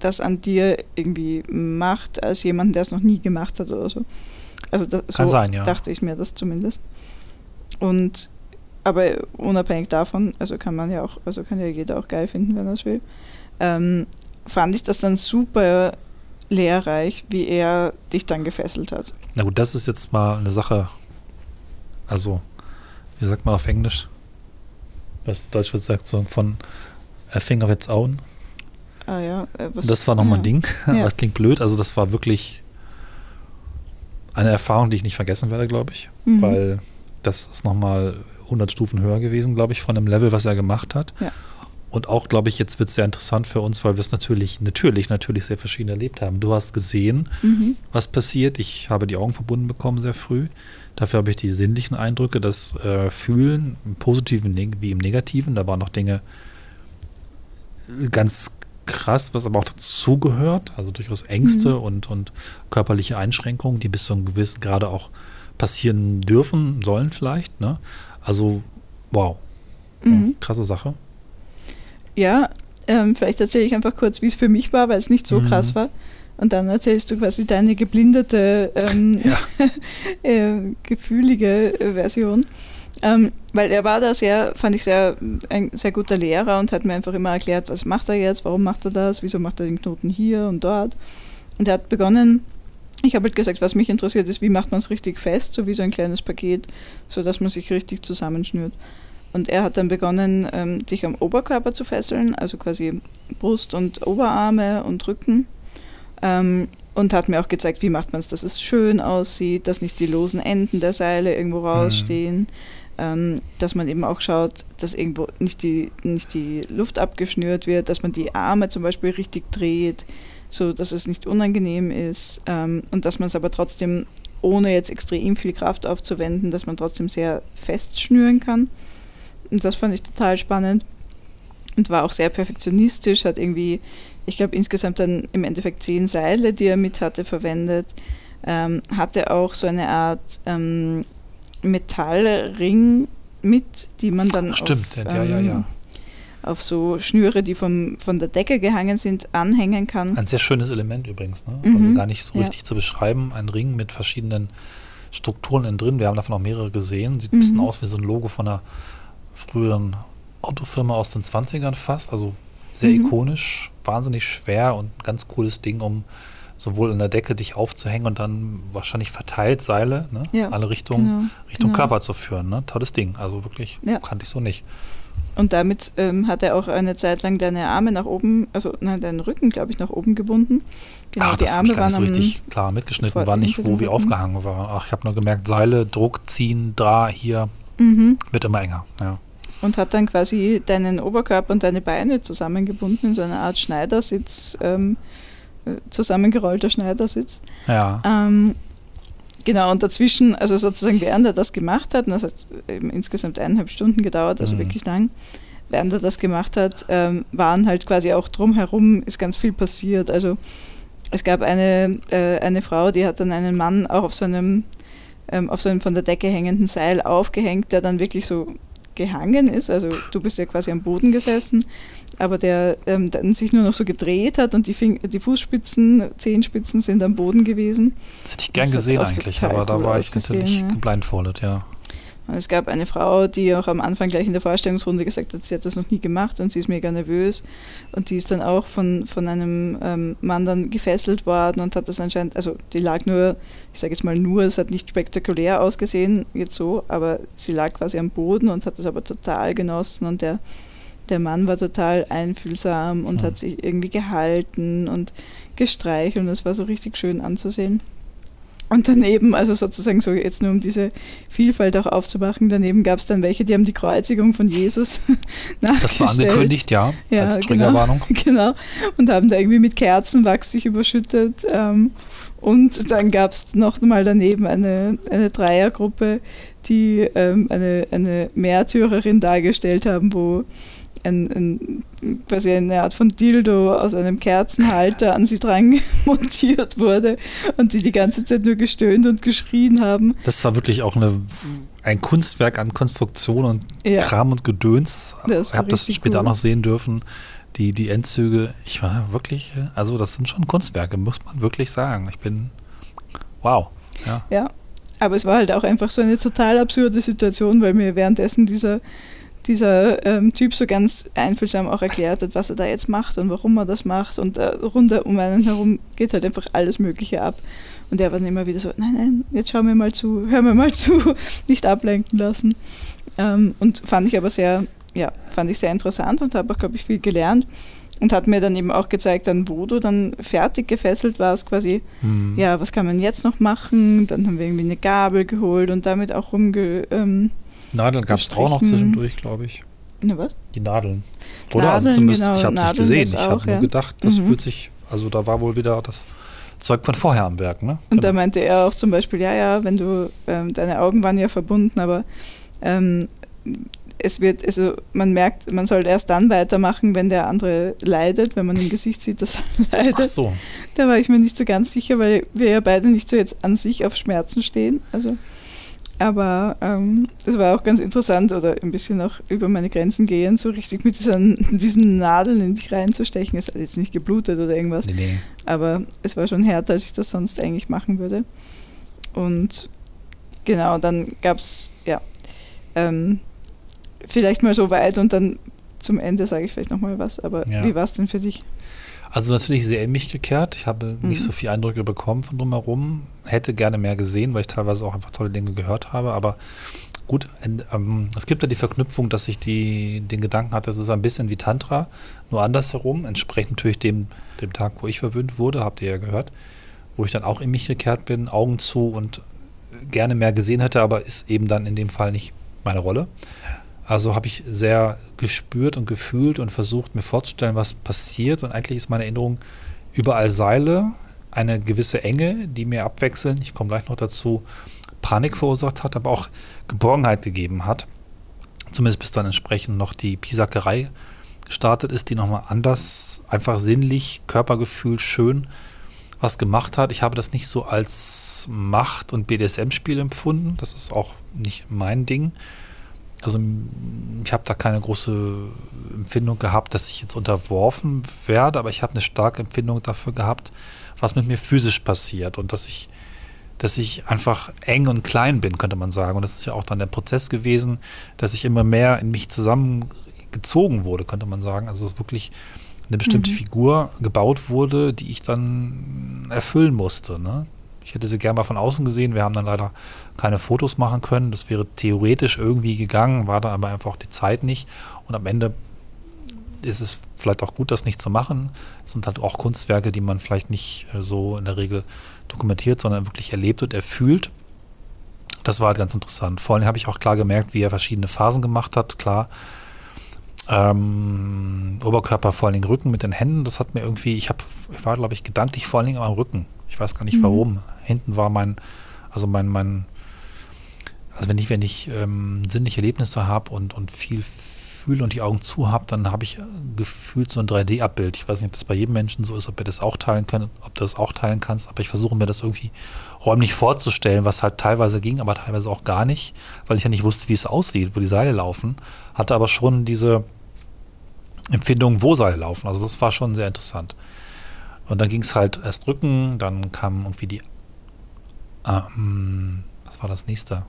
das an dir irgendwie macht, als jemand, der es noch nie gemacht hat oder so. Also das, so sein, ja. dachte ich mir das zumindest. Und aber unabhängig davon, also kann man ja auch, also kann ja jeder auch geil finden, wenn er es will, ähm, fand ich das dann super lehrreich, wie er dich dann gefesselt hat. Na gut, das ist jetzt mal eine Sache, also, wie sagt man auf Englisch? Was Deutsch wird sagt, so von a of its own. Ah ja. Äh, was, das war nochmal ja. ein Ding, ja. das klingt blöd, also das war wirklich eine Erfahrung, die ich nicht vergessen werde, glaube ich, mhm. weil das ist nochmal 100 Stufen höher gewesen, glaube ich, von dem Level, was er gemacht hat. Ja. Und auch, glaube ich, jetzt wird es sehr interessant für uns, weil wir es natürlich, natürlich, natürlich sehr verschieden erlebt haben. Du hast gesehen, mhm. was passiert. Ich habe die Augen verbunden bekommen sehr früh. Dafür habe ich die sinnlichen Eindrücke, das äh, Fühlen, im Positiven wie im Negativen. Da waren noch Dinge ganz krass, was aber auch dazugehört. Also durchaus Ängste mhm. und, und körperliche Einschränkungen, die bis zu einem gewissen Grade auch passieren dürfen, sollen vielleicht. Ne? Also, wow. Mhm. krasse Sache. Ja, ähm, vielleicht erzähle ich einfach kurz, wie es für mich war, weil es nicht so mhm. krass war. Und dann erzählst du quasi deine geblindete, ähm, ja. äh, gefühlige äh, Version. Ähm, weil er war da sehr, fand ich sehr, ein sehr guter Lehrer und hat mir einfach immer erklärt, was macht er jetzt, warum macht er das, wieso macht er den Knoten hier und dort. Und er hat begonnen, ich habe halt gesagt, was mich interessiert ist, wie macht man es richtig fest, so wie so ein kleines Paket, sodass man sich richtig zusammenschnürt. Und er hat dann begonnen, ähm, dich am Oberkörper zu fesseln, also quasi Brust und Oberarme und Rücken. Ähm, und hat mir auch gezeigt, wie macht man es, dass es schön aussieht, dass nicht die losen Enden der Seile irgendwo mhm. rausstehen, mhm. ähm, dass man eben auch schaut, dass irgendwo nicht die, nicht die Luft abgeschnürt wird, dass man die Arme zum Beispiel richtig dreht, so dass es nicht unangenehm ist ähm, und dass man es aber trotzdem, ohne jetzt extrem viel Kraft aufzuwenden, dass man trotzdem sehr fest schnüren kann. Und das fand ich total spannend und war auch sehr perfektionistisch, hat irgendwie, ich glaube insgesamt dann im Endeffekt zehn Seile, die er mit hatte, verwendet. Ähm, hatte auch so eine Art ähm, Metallring mit, die man dann Stimmt, auf, ja, ja, ja. Auf so Schnüre, die vom, von der Decke gehangen sind, anhängen kann. Ein sehr schönes Element übrigens, ne? Mhm. also gar nicht so richtig ja. zu beschreiben. Ein Ring mit verschiedenen Strukturen innen drin. Wir haben davon auch mehrere gesehen. Sieht ein bisschen mhm. aus wie so ein Logo von einer früheren Autofirma aus den 20ern fast. Also sehr mhm. ikonisch, wahnsinnig schwer und ganz cooles Ding, um sowohl in der Decke dich aufzuhängen und dann wahrscheinlich verteilt Seile, ne? ja, alle Richtungen, genau, Richtung genau. Körper zu führen. Ne? Tolles Ding. Also wirklich, ja. kannte ich so nicht. Und damit ähm, hat er auch eine Zeit lang deine Arme nach oben, also nein, deinen Rücken, glaube ich, nach oben gebunden. Genau, Ach, die Arme ich nicht so richtig klar mitgeschnitten, war nicht, wo wir aufgehangen waren. Ach, ich habe nur gemerkt, Seile, Druck, ziehen, da, hier, mhm. wird immer enger. Ja. Und hat dann quasi deinen Oberkörper und deine Beine zusammengebunden in so einer Art Schneidersitz, ähm, äh, zusammengerollter Schneidersitz. Ja. Ähm, Genau, und dazwischen, also sozusagen während er das gemacht hat, und das hat eben insgesamt eineinhalb Stunden gedauert, also mhm. wirklich lang, während er das gemacht hat, ähm, waren halt quasi auch drumherum, ist ganz viel passiert. Also es gab eine, äh, eine Frau, die hat dann einen Mann auch auf so einem, ähm, auf so einem von der Decke hängenden Seil aufgehängt, der dann wirklich so gehangen ist. Also du bist ja quasi am Boden gesessen, aber der ähm, sich nur noch so gedreht hat und die, Fing die Fußspitzen, Zehenspitzen sind am Boden gewesen. Das hätte ich gern das gesehen eigentlich, aber da war ich natürlich ja. geblindfoldet, ja. Und es gab eine Frau, die auch am Anfang gleich in der Vorstellungsrunde gesagt hat, sie hat das noch nie gemacht und sie ist mega nervös. Und die ist dann auch von, von einem ähm, Mann dann gefesselt worden und hat das anscheinend, also die lag nur, ich sage jetzt mal nur, es hat nicht spektakulär ausgesehen, jetzt so, aber sie lag quasi am Boden und hat das aber total genossen und der der Mann war total einfühlsam und Mhm. hat sich irgendwie gehalten und gestreichelt und das war so richtig schön anzusehen. Und daneben, also sozusagen so jetzt nur um diese Vielfalt auch aufzumachen, daneben gab es dann welche, die haben die Kreuzigung von Jesus nachgestellt. Das war angekündigt, ja, Ja, als genau. Triggerwarnung. Genau. Und haben da irgendwie mit Kerzenwachs sich überschüttet. Ähm, und dann gab es noch mal daneben eine, eine Dreiergruppe, die ähm, eine, eine Märtyrerin dargestellt haben, wo ein, ein, quasi eine Art von Dildo aus einem Kerzenhalter an sie dran montiert wurde und die die ganze Zeit nur gestöhnt und geschrien haben. Das war wirklich auch eine, ein Kunstwerk an Konstruktion und Ja. Kram und Gedöns. Das ich habe das später cool. auch noch sehen dürfen. Die, die Endzüge, ich war wirklich, also das sind schon Kunstwerke, muss man wirklich sagen. Ich bin, wow. Ja. Ja, aber es war halt auch einfach so eine total absurde Situation, weil mir währenddessen dieser, dieser ähm, Typ so ganz einfühlsam auch erklärt hat, was er da jetzt macht und warum er das macht. Und äh, runter um einen herum geht halt einfach alles Mögliche ab. Und er war dann immer wieder so, nein, nein, jetzt schau mir mal zu, hör mir mal zu, nicht ablenken lassen. Ähm, und fand ich aber sehr, ja, fand ich sehr interessant und habe auch, glaube ich, viel gelernt. Und hat mir dann eben auch gezeigt, dann wo du dann fertig gefesselt warst, quasi, Hm. ja, was kann man jetzt noch machen? Dann haben wir irgendwie eine Gabel geholt und damit auch rumge... Ähm, Nadeln gab es auch noch zwischendurch, glaube ich. na was? Die Nadeln. Oder? also Nadeln, zumindest, genau, ich habe nicht gesehen. Ich habe nur ja. gedacht, das Mhm. fühlt sich, also da war wohl wieder das Zeug von vorher am Werk, ne? Und da Genau. meinte er auch zum Beispiel, ja, ja, wenn du, ähm, deine Augen waren ja verbunden, aber ähm, es wird, also man merkt, man soll erst dann weitermachen, wenn der andere leidet, wenn man im Gesicht sieht, dass er Ach leidet. so. Da war ich mir nicht so ganz sicher, weil wir ja beide nicht so jetzt an sich auf Schmerzen stehen. Also, aber ähm, es war auch ganz interessant oder ein bisschen auch über meine Grenzen gehen, so richtig mit diesen, diesen Nadeln in dich reinzustechen. Es hat jetzt nicht geblutet oder irgendwas, Nee, nee. aber es war schon härter, als ich das sonst eigentlich machen würde. Und genau, dann gab es, ja, ähm, vielleicht mal so weit und dann zum Ende sage ich vielleicht nochmal was. Aber Ja. wie war es denn für dich? Also natürlich sehr in mich gekehrt. Ich habe nicht Mhm. so viele Eindrücke bekommen von drumherum. Hätte gerne mehr gesehen, weil ich teilweise auch einfach tolle Dinge gehört habe. Aber gut, ähm, es gibt ja die Verknüpfung, dass ich die, den Gedanken hatte, es ist ein bisschen wie Tantra, nur andersherum. Entsprechend natürlich dem, dem Tag, wo ich verwöhnt wurde, habt ihr ja gehört, wo ich dann auch in mich gekehrt bin, Augen zu und gerne mehr gesehen hätte, aber ist eben dann in dem Fall nicht meine Rolle. Also habe ich sehr gespürt und gefühlt und versucht mir vorzustellen, was passiert. Und eigentlich ist meine Erinnerung überall Seile, eine gewisse Enge, die mir abwechselnd, ich komme gleich noch dazu, Panik verursacht hat, aber auch Geborgenheit gegeben hat. Zumindest bis dann entsprechend noch die Pisackerei gestartet ist, die nochmal anders, einfach sinnlich, Körpergefühl, schön was gemacht hat. Ich habe das nicht so als Macht- und BDSM-Spiel empfunden. Das ist auch nicht mein Ding. Also ich habe da keine große Empfindung gehabt, dass ich jetzt unterworfen werde, aber ich habe eine starke Empfindung dafür gehabt, was mit mir physisch passiert und dass ich, dass ich einfach eng und klein bin, könnte man sagen. Und das ist ja auch dann der Prozess gewesen, dass ich immer mehr in mich zusammengezogen wurde, könnte man sagen. Also dass wirklich eine bestimmte Mhm. Figur gebaut wurde, die ich dann erfüllen musste. Ne? Ich hätte sie gerne mal von außen gesehen. Wir haben dann leider keine Fotos machen können. Das wäre theoretisch irgendwie gegangen, war da aber einfach auch die Zeit nicht. Und am Ende ist es vielleicht auch gut, das nicht zu machen. Es sind halt auch Kunstwerke, die man vielleicht nicht äh, so in der Regel dokumentiert, sondern wirklich erlebt und erfühlt. Das war halt ganz interessant. Vor allem habe ich auch klar gemerkt, wie er verschiedene Phasen gemacht hat. Klar, ähm, Oberkörper, vor allen Dingen Rücken mit den Händen. Das hat mir irgendwie, ich habe, ich war glaube ich gedanklich vor allen Dingen am Rücken. Ich weiß gar nicht Mhm. warum. Hinten war mein, also mein, mein, also wenn ich, wenn ich ähm, sinnliche Erlebnisse habe und, und viel fühle und die Augen zu habe, dann habe ich äh, gefühlt so ein 3D-Abbild. Ich weiß nicht, ob das bei jedem Menschen so ist, ob wir das auch teilen können, ob du das auch teilen kannst, aber ich versuche mir das irgendwie räumlich vorzustellen, was halt teilweise ging, aber teilweise auch gar nicht, weil ich ja nicht wusste, wie es aussieht, wo die Seile laufen, hatte aber schon diese Empfindung, wo Seile laufen. Also das war schon sehr interessant. Und dann ging es halt erst Rücken, dann kam irgendwie die, ähm, was war das nächste?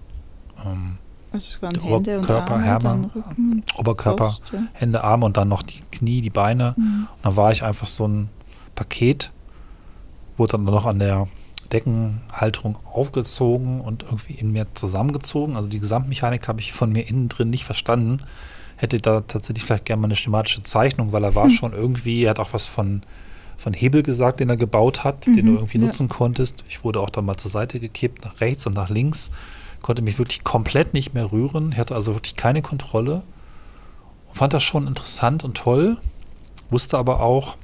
Ähm, Also Hände und Oberkörper, Arme, Härme, dann Rücken und Oberkörper, Brust, ja. Hände, Arme und dann noch die Knie, die Beine. Mhm. Und dann war ich einfach so ein Paket, wurde dann noch an der Deckenhalterung aufgezogen und irgendwie in mir zusammengezogen. Also die Gesamtmechanik habe ich von mir innen drin nicht verstanden. hätte da tatsächlich vielleicht gerne mal eine schematische Zeichnung, weil er war hm. schon irgendwie, er hat auch was von, von Hebel gesagt, den er gebaut hat, mhm, den du mhm, irgendwie ja. nutzen konntest. Ich wurde auch dann mal zur Seite gekippt, nach rechts und nach links, konnte mich wirklich komplett nicht mehr rühren, ich hatte also wirklich keine Kontrolle. Fand das schon interessant und toll, wusste aber auch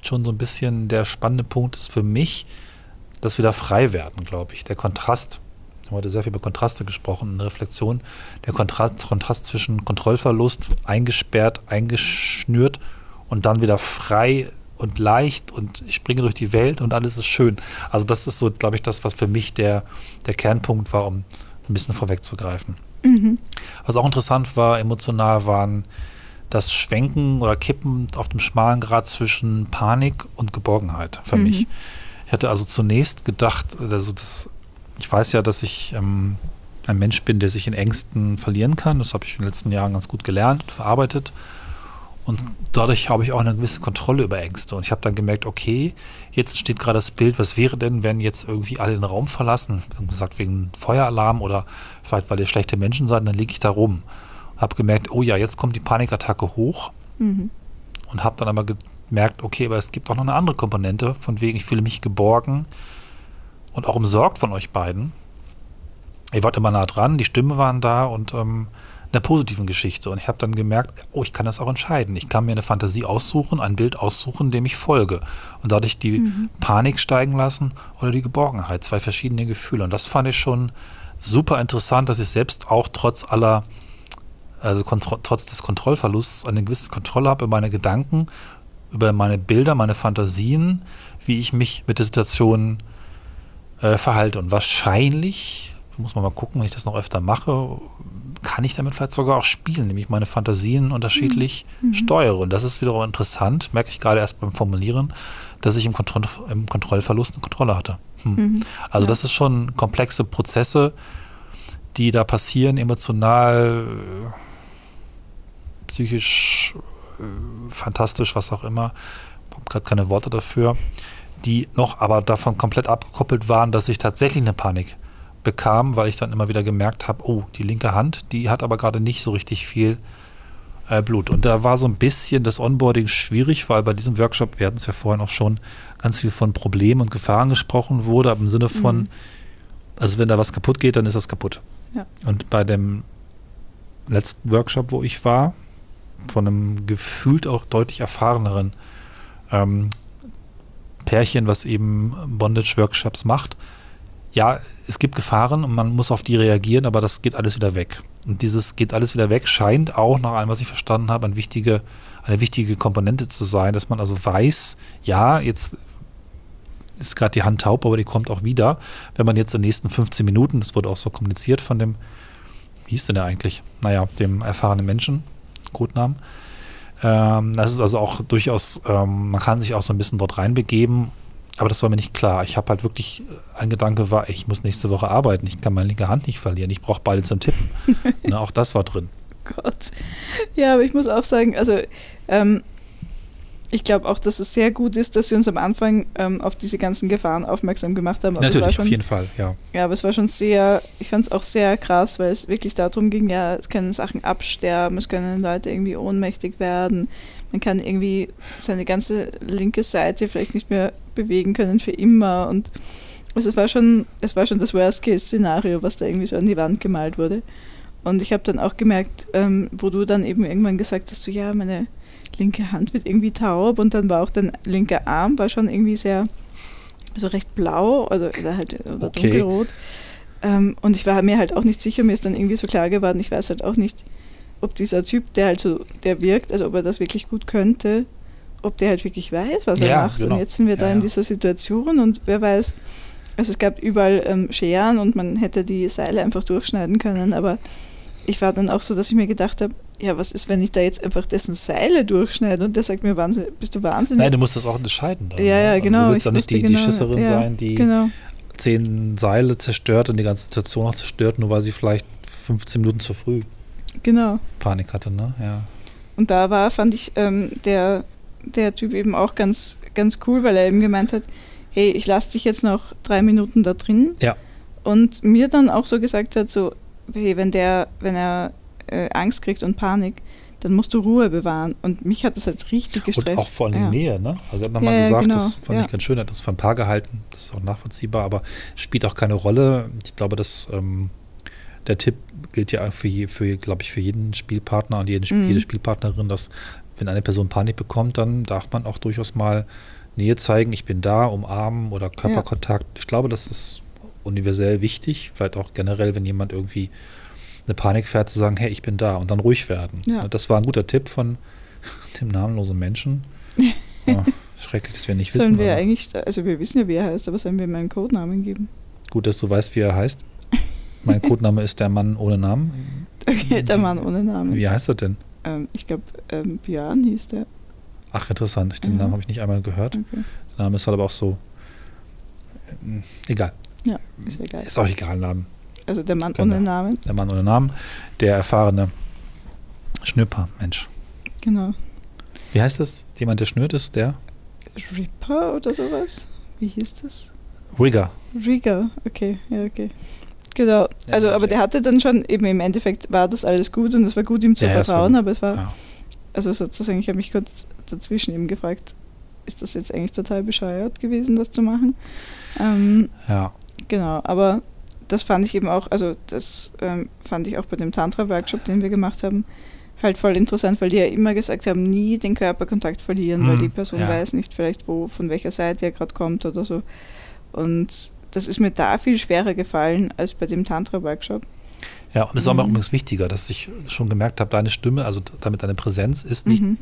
schon so ein bisschen, der spannende Punkt ist für mich, dass wir da frei werden, glaube ich. Der Kontrast haben heute sehr viel über Kontraste gesprochen, eine Reflexion, der Kontrast, Kontrast zwischen Kontrollverlust, eingesperrt, eingeschnürt und dann wieder frei und leicht und ich springe durch die Welt und alles ist schön. Also das ist so, glaube ich, das, was für mich der, der Kernpunkt war, um ein bisschen vorwegzugreifen. Mhm. Was auch interessant war, emotional waren das Schwenken oder Kippen auf dem schmalen Grad zwischen Panik und Geborgenheit für mhm. mich. Ich hatte also zunächst gedacht, also das ich weiß ja, dass ich ähm, ein Mensch bin, der sich in Ängsten verlieren kann. Das habe ich in den letzten Jahren ganz gut gelernt verarbeitet. Und dadurch habe ich auch eine gewisse Kontrolle über Ängste. Und ich habe dann gemerkt, okay, jetzt steht gerade das Bild, was wäre denn, wenn jetzt irgendwie alle den Raum verlassen, gesagt wegen Feueralarm oder vielleicht weil ihr schlechte Menschen seid, dann liege ich da rum. Habe gemerkt, oh ja, jetzt kommt die Panikattacke hoch. Mhm. Und habe dann aber gemerkt, okay, aber es gibt auch noch eine andere Komponente, von wegen ich fühle mich geborgen, und auch umsorgt von euch beiden. Ihr wart immer nah dran, die Stimmen waren da und ähm, einer positiven Geschichte. Und ich habe dann gemerkt, oh, ich kann das auch entscheiden. Ich kann mir eine Fantasie aussuchen, ein Bild aussuchen, dem ich folge. Und dadurch die mhm. Panik steigen lassen oder die Geborgenheit. Zwei verschiedene Gefühle. Und das fand ich schon super interessant, dass ich selbst auch trotz aller, also trotz des Kontrollverlusts eine gewisse Kontrolle habe über meine Gedanken, über meine Bilder, meine Fantasien, wie ich mich mit der Situation äh, verhalte. Und wahrscheinlich, muss man mal gucken, wenn ich das noch öfter mache, kann ich damit vielleicht sogar auch spielen, nämlich meine Fantasien unterschiedlich mhm. mhm. steuere. Und das ist wiederum interessant, merke ich gerade erst beim Formulieren, dass ich im, Kontroll, im Kontrollverlust eine Kontrolle hatte. Hm. Mhm. Also ja. das ist schon komplexe Prozesse, die da passieren, emotional, psychisch, äh, fantastisch, was auch immer. Ich habe gerade keine Worte dafür die noch aber davon komplett abgekoppelt waren, dass ich tatsächlich eine Panik bekam, weil ich dann immer wieder gemerkt habe, oh, die linke Hand, die hat aber gerade nicht so richtig viel äh, Blut. Und da war so ein bisschen das Onboarding schwierig, weil bei diesem Workshop, wir hatten es ja vorhin auch schon, ganz viel von Problemen und Gefahren gesprochen wurde, aber im Sinne von, mhm. also wenn da was kaputt geht, dann ist das kaputt. Ja. Und bei dem letzten Workshop, wo ich war, von einem gefühlt auch deutlich erfahreneren ähm, Pärchen, was eben Bondage-Workshops macht. Ja, es gibt Gefahren und man muss auf die reagieren, aber das geht alles wieder weg. Und dieses geht alles wieder weg scheint auch, nach allem, was ich verstanden habe, eine wichtige, eine wichtige Komponente zu sein, dass man also weiß, ja, jetzt ist gerade die Hand taub, aber die kommt auch wieder. Wenn man jetzt in den nächsten 15 Minuten, das wurde auch so kommuniziert von dem, wie hieß denn der eigentlich? Naja, dem erfahrenen Menschen, Codenamen, ähm, das ist also auch durchaus, ähm, man kann sich auch so ein bisschen dort reinbegeben, aber das war mir nicht klar. Ich habe halt wirklich, ein Gedanke war, ich muss nächste Woche arbeiten, ich kann meine linke Hand nicht verlieren, ich brauche beide zum Tippen. ne, auch das war drin. Gott. Ja, aber ich muss auch sagen, also ähm, ich glaube auch, dass es sehr gut ist, dass sie uns am Anfang ähm, auf diese ganzen Gefahren aufmerksam gemacht haben. Aber Natürlich, schon, auf jeden Fall, ja. Ja, aber es war schon sehr, ich fand es auch sehr krass, weil es wirklich darum ging, ja, es können Sachen absterben, es können Leute irgendwie ohnmächtig werden, man kann irgendwie seine ganze linke Seite vielleicht nicht mehr bewegen können für immer und also es war schon, es war schon das Worst-Case-Szenario, was da irgendwie so an die Wand gemalt wurde. Und ich habe dann auch gemerkt, ähm, wo du dann eben irgendwann gesagt hast, so ja, meine linke Hand wird irgendwie taub und dann war auch der linke Arm war schon irgendwie sehr, so recht blau, also oder halt oder okay. dunkelrot. Ähm, und ich war mir halt auch nicht sicher, mir ist dann irgendwie so klar geworden, ich weiß halt auch nicht, ob dieser Typ, der halt so, der wirkt, also ob er das wirklich gut könnte, ob der halt wirklich weiß, was ja, er macht. Genau. Und jetzt sind wir da ja, in dieser Situation und wer weiß, also es gab überall ähm, Scheren und man hätte die Seile einfach durchschneiden können, aber ich war dann auch so, dass ich mir gedacht habe, ja, was ist, wenn ich da jetzt einfach dessen Seile durchschneide und der sagt mir, Wahnsinn, bist du wahnsinnig? Nein, du musst das auch entscheiden. Dann, ja, ja, ne? genau. Also du willst doch nicht die, genau, die Schisserin ja, sein, die genau. zehn Seile zerstört und die ganze Situation auch zerstört, nur weil sie vielleicht 15 Minuten zu früh genau. Panik hatte, ne? Ja. Und da war, fand ich, ähm, der, der Typ eben auch ganz, ganz cool, weil er eben gemeint hat, hey, ich lasse dich jetzt noch drei Minuten da drin. Ja. Und mir dann auch so gesagt hat, so, hey, wenn der, wenn er äh, Angst kriegt und Panik, dann musst du Ruhe bewahren. Und mich hat das halt richtig gestresst. Und auch vor allem ja. Nähe, ne? Also hat man Ja, mal ja, gesagt, genau. das fand Ja. ich ganz schön, hat das für ein Paar gehalten, das ist auch nachvollziehbar, aber spielt auch keine Rolle. Ich glaube, dass ähm, der Tipp gilt ja für, je, für glaube ich, für jeden Spielpartner und jede, Mhm. jede Spielpartnerin, dass wenn eine Person Panik bekommt, dann darf man auch durchaus mal Nähe zeigen, ich bin da, umarmen oder Körperkontakt. Ich glaube, das ist universell wichtig, vielleicht auch generell, wenn jemand irgendwie eine Panik fährt, zu sagen, hey, ich bin da und dann ruhig werden. Ja. Das war ein guter Tipp von dem namenlosen Menschen. Ja, schrecklich, dass wir nicht Sollen wissen. wir aber eigentlich, also wir wissen ja, wie er heißt, aber sollen wir ihm einen Codenamen geben? gut, dass du weißt, wie er heißt. Mein Codename ist der Mann ohne Namen. Okay, der Mann ohne Namen. Wie heißt er denn? Ähm, ich glaube, ähm, Björn hieß der. Ach, interessant. Den Ja. Namen habe ich nicht einmal gehört. Okay. Der Name ist halt aber auch so. ähm, Egal. Ja, ist egal. Ist auch egal, Namen. Also der Mann Genau. ohne Namen, Der Mann ohne Namen. Der erfahrene Schnüpper, Mensch. genau. Wie heißt das? Jemand, der schnürt ist? Der? Ripper oder sowas? Wie hieß das? Rigger. Rigger, okay, ja, okay. Genau, also aber der hatte dann schon, eben im Endeffekt war das alles gut und es war gut ihm zu Ja, ja, vertrauen, aber es war, Ja. also sozusagen, ich habe mich kurz dazwischen eben gefragt, ist das jetzt eigentlich total bescheuert gewesen, das zu machen? Ähm, ja. Genau, aber das fand ich eben auch, also das ähm, fand ich auch bei dem Tantra-Workshop, den wir gemacht haben, halt voll interessant, weil die ja immer gesagt haben, nie den Körperkontakt verlieren, weil Mhm, die Person ja. weiß nicht vielleicht, wo, von welcher Seite er gerade kommt oder so. Und das ist mir da viel schwerer gefallen als bei dem Tantra-Workshop. Ja, und es ist auch Mhm. übrigens wichtiger, dass ich schon gemerkt habe, deine Stimme, also damit deine Präsenz ist nicht Mhm.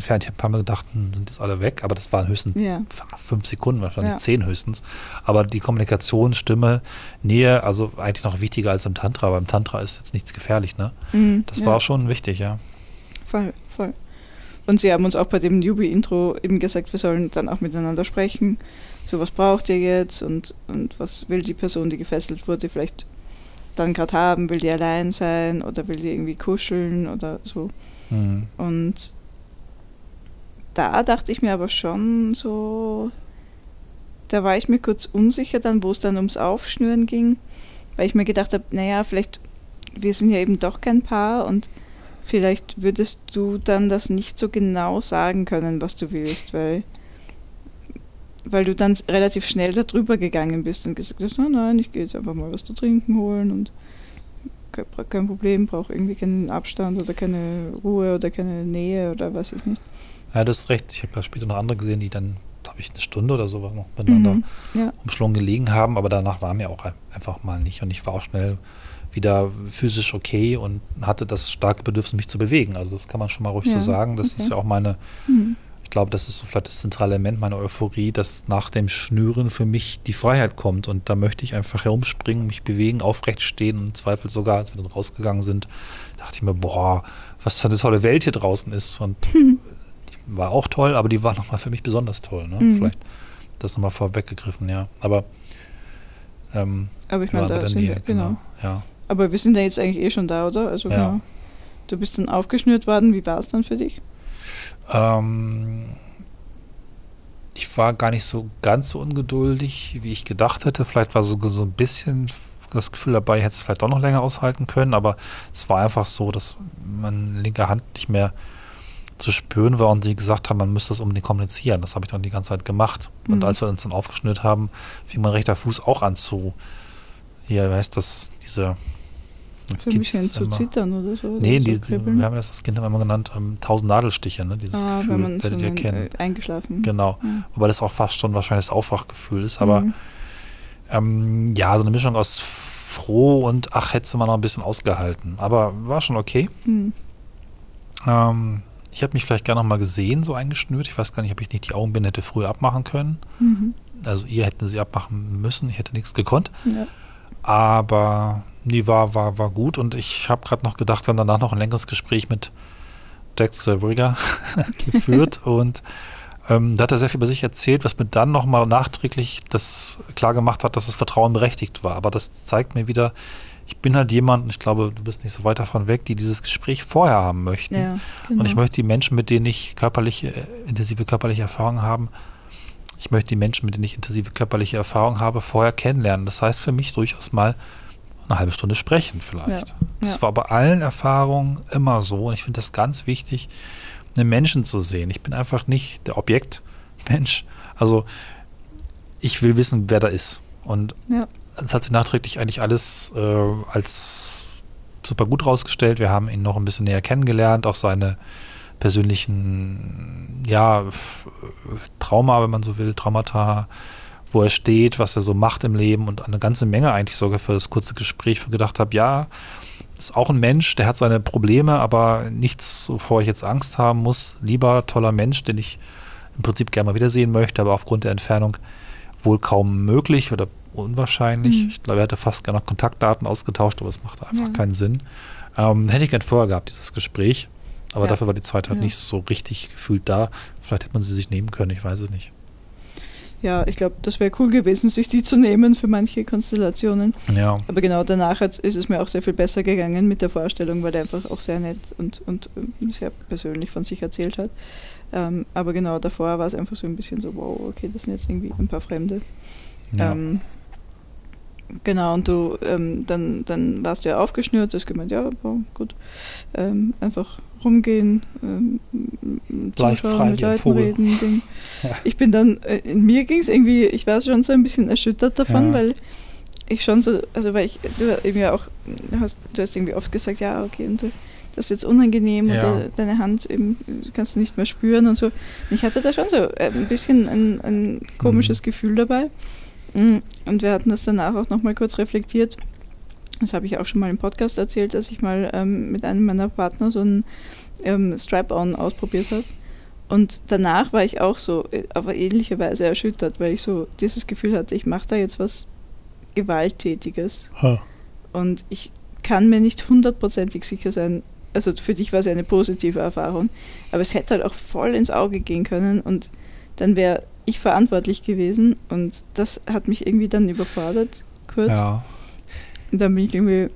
Entfernt. Ich habe ein paar Mal gedacht, hm, sind jetzt alle weg, aber das waren höchstens Ja. fünf Sekunden, wahrscheinlich Ja. zehn höchstens. Aber die Kommunikation, Stimme, Nähe, also eigentlich noch wichtiger als im Tantra. Beim Tantra ist jetzt nichts gefährlich, ne? Mhm, Das ja. war schon wichtig, ja. Voll, voll. Und sie haben uns auch bei dem Newbie-Intro eben gesagt, wir sollen dann auch miteinander sprechen. So, was braucht ihr jetzt und, und was will die Person, die gefesselt wurde, vielleicht dann gerade haben? Will die allein sein oder will die irgendwie kuscheln oder so? Mhm. Und da dachte ich mir aber schon so, da war ich mir kurz unsicher dann, wo es dann ums Aufschnüren ging, weil ich mir gedacht habe, naja, vielleicht, wir sind ja eben doch kein Paar und vielleicht würdest du dann das nicht so genau sagen können, was du willst, weil, weil du dann relativ schnell darüber gegangen bist und gesagt hast, nein, nein, ich gehe jetzt einfach mal was zu trinken holen und kein, Problem, brauche irgendwie keinen Abstand oder keine Ruhe oder keine Nähe oder weiß ich nicht. Ja, du hast recht. Ich habe ja später noch andere gesehen, die dann, glaube ich, eine Stunde oder so noch miteinander Mhm. Ja. umschlungen gelegen haben, aber danach war mir auch ein- einfach mal nicht. Und ich war auch schnell wieder physisch okay und hatte das starke Bedürfnis, mich zu bewegen. Also das kann man schon mal ruhig Ja, so sagen. Das okay. ist ja auch meine, Mhm. ich glaube, das ist so vielleicht das zentrale Element meiner Euphorie, dass nach dem Schnüren für mich die Freiheit kommt. Und da möchte ich einfach herumspringen, mich bewegen, aufrecht stehen und im Zweifel sogar, als wir dann rausgegangen sind, dachte ich mir, boah, was für eine tolle Welt hier draußen ist. Und die war auch toll, aber die war nochmal für mich besonders toll. Ne? Mhm. Vielleicht das nochmal vorweggegriffen, ja. Aber ähm, Aber ich meine, da sind wir, genau. Ja. Aber wir sind ja jetzt eigentlich eh schon da, oder? Also Ja. genau. Du bist dann aufgeschnürt worden. Wie war es dann für dich? Ähm, ich war gar nicht so ganz so ungeduldig, wie ich gedacht hätte. Vielleicht war so, so ein bisschen das Gefühl dabei, ich hätte es vielleicht doch noch länger aushalten können, aber es war einfach so, dass meine linke Hand nicht mehr zu spüren war und sie gesagt haben, man müsste das unbedingt kommunizieren. Das habe ich dann die ganze Zeit gemacht. Und Mhm. als wir uns dann aufgeschnürt haben, fing mein rechter Fuß auch an zu, hier, wie heißt das, diese Kind bisschen ist zu zittern oder so? Nee, oder so die, kribbeln? wir haben das als Kind immer genannt, ähm, tausend Nadelstiche, ne? dieses ah, Gefühl, wenn so werdet ihr kennen. äh, eingeschlafen. Genau. Ja. Wobei das auch fast schon wahrscheinlich das Aufwachgefühl ist. Aber Mhm. ähm, ja, so eine Mischung aus froh und ach, hätte man noch ein bisschen ausgehalten. Aber war schon okay. Mhm. Ähm, ich habe mich vielleicht gerne noch mal gesehen, so eingeschnürt. Ich weiß gar nicht, ob ich nicht die Augenbinde hätte früher abmachen können. Mhm. Also ihr hätten sie abmachen müssen. Ich hätte nichts gekonnt. Ja. Aber nee, war, war, war gut. Und ich habe gerade noch gedacht, wir haben danach noch ein längeres Gespräch mit Dexter Rigger geführt. und ähm, da hat er sehr viel über sich erzählt, was mir dann nochmal nachträglich das klar gemacht hat, dass das Vertrauen berechtigt war. Aber das zeigt mir wieder, ich bin halt jemand, und ich glaube, du bist nicht so weit davon weg, die dieses Gespräch vorher haben möchten. Ja, genau. Und ich möchte die Menschen, mit denen ich körperliche, äh, intensive körperliche Erfahrung haben, ich möchte die Menschen, mit denen ich intensive körperliche Erfahrung habe, vorher kennenlernen. Das heißt für mich durchaus mal eine halbe Stunde sprechen vielleicht. Ja. Das Ja. war bei allen Erfahrungen immer so und ich finde das ganz wichtig, einen Menschen zu sehen. Ich bin einfach nicht der Objektmensch. Also ich will wissen, wer da ist. Und Ja. Es hat sich nachträglich eigentlich alles äh, als super gut rausgestellt. Wir haben ihn noch ein bisschen näher kennengelernt, auch seine persönlichen, ja, Trauma, wenn man so will, Traumata, wo er steht, was er so macht im Leben und eine ganze Menge eigentlich sogar für das kurze Gespräch, gedacht habe, ja, ist auch ein Mensch, der hat seine Probleme, aber nichts, wovor ich jetzt Angst haben muss. Lieber toller Mensch, den ich im Prinzip gerne mal wiedersehen möchte, aber aufgrund der Entfernung wohl kaum möglich oder unwahrscheinlich. Mhm. Ich glaube, er hätte fast gerne noch Kontaktdaten ausgetauscht, aber es machte einfach Ja. keinen Sinn. Ähm, hätte ich gern vorher gehabt, dieses Gespräch. Aber Ja. dafür war die Zeit halt Ja. nicht so richtig gefühlt da. Vielleicht hätte man sie sich nehmen können, ich weiß es nicht. Ja, ich glaube, das wäre cool gewesen, sich die zu nehmen für manche Konstellationen. Ja. Aber genau danach hat, ist es mir auch sehr viel besser gegangen mit der Vorstellung, weil er einfach auch sehr nett und, und ähm, sehr persönlich von sich erzählt hat. Ähm, aber genau davor war es einfach so ein bisschen so, wow, okay, das sind jetzt irgendwie ein paar Fremde. ja. Ähm, genau, und du, ähm, dann, dann warst du ja aufgeschnürt, du hast gemeint, ja, boah, gut, ähm, einfach rumgehen, ähm, zuschauen, mit Leuten reden. Ding. Ja. Ich bin dann, äh, in mir ging es irgendwie, ich war schon so ein bisschen erschüttert davon, Ja. weil ich schon so, also weil ich, du eben ja auch, hast, du hast irgendwie oft gesagt, ja, okay, und du, das ist jetzt unangenehm Ja. oder deine Hand eben kannst du nicht mehr spüren und so. Und ich hatte da schon so äh, ein bisschen ein, ein komisches Gefühl dabei. Mm, Und wir hatten das danach auch nochmal kurz reflektiert. Das habe ich auch schon mal im Podcast erzählt, dass ich mal ähm, mit einem meiner Partner so ein ähm, Strap-on ausprobiert habe. Und danach war ich auch so äh, auf ähnliche Weise erschüttert, weil ich so dieses Gefühl hatte, ich mache da jetzt was Gewalttätiges. Ha. Und ich kann mir nicht hundertprozentig sicher sein, also für dich war es ja eine positive Erfahrung, aber es hätte halt auch voll ins Auge gehen können und dann wäre ich verantwortlich gewesen und das hat mich irgendwie dann überfordert, kurz. ja. Und dann bin ich irgendwie,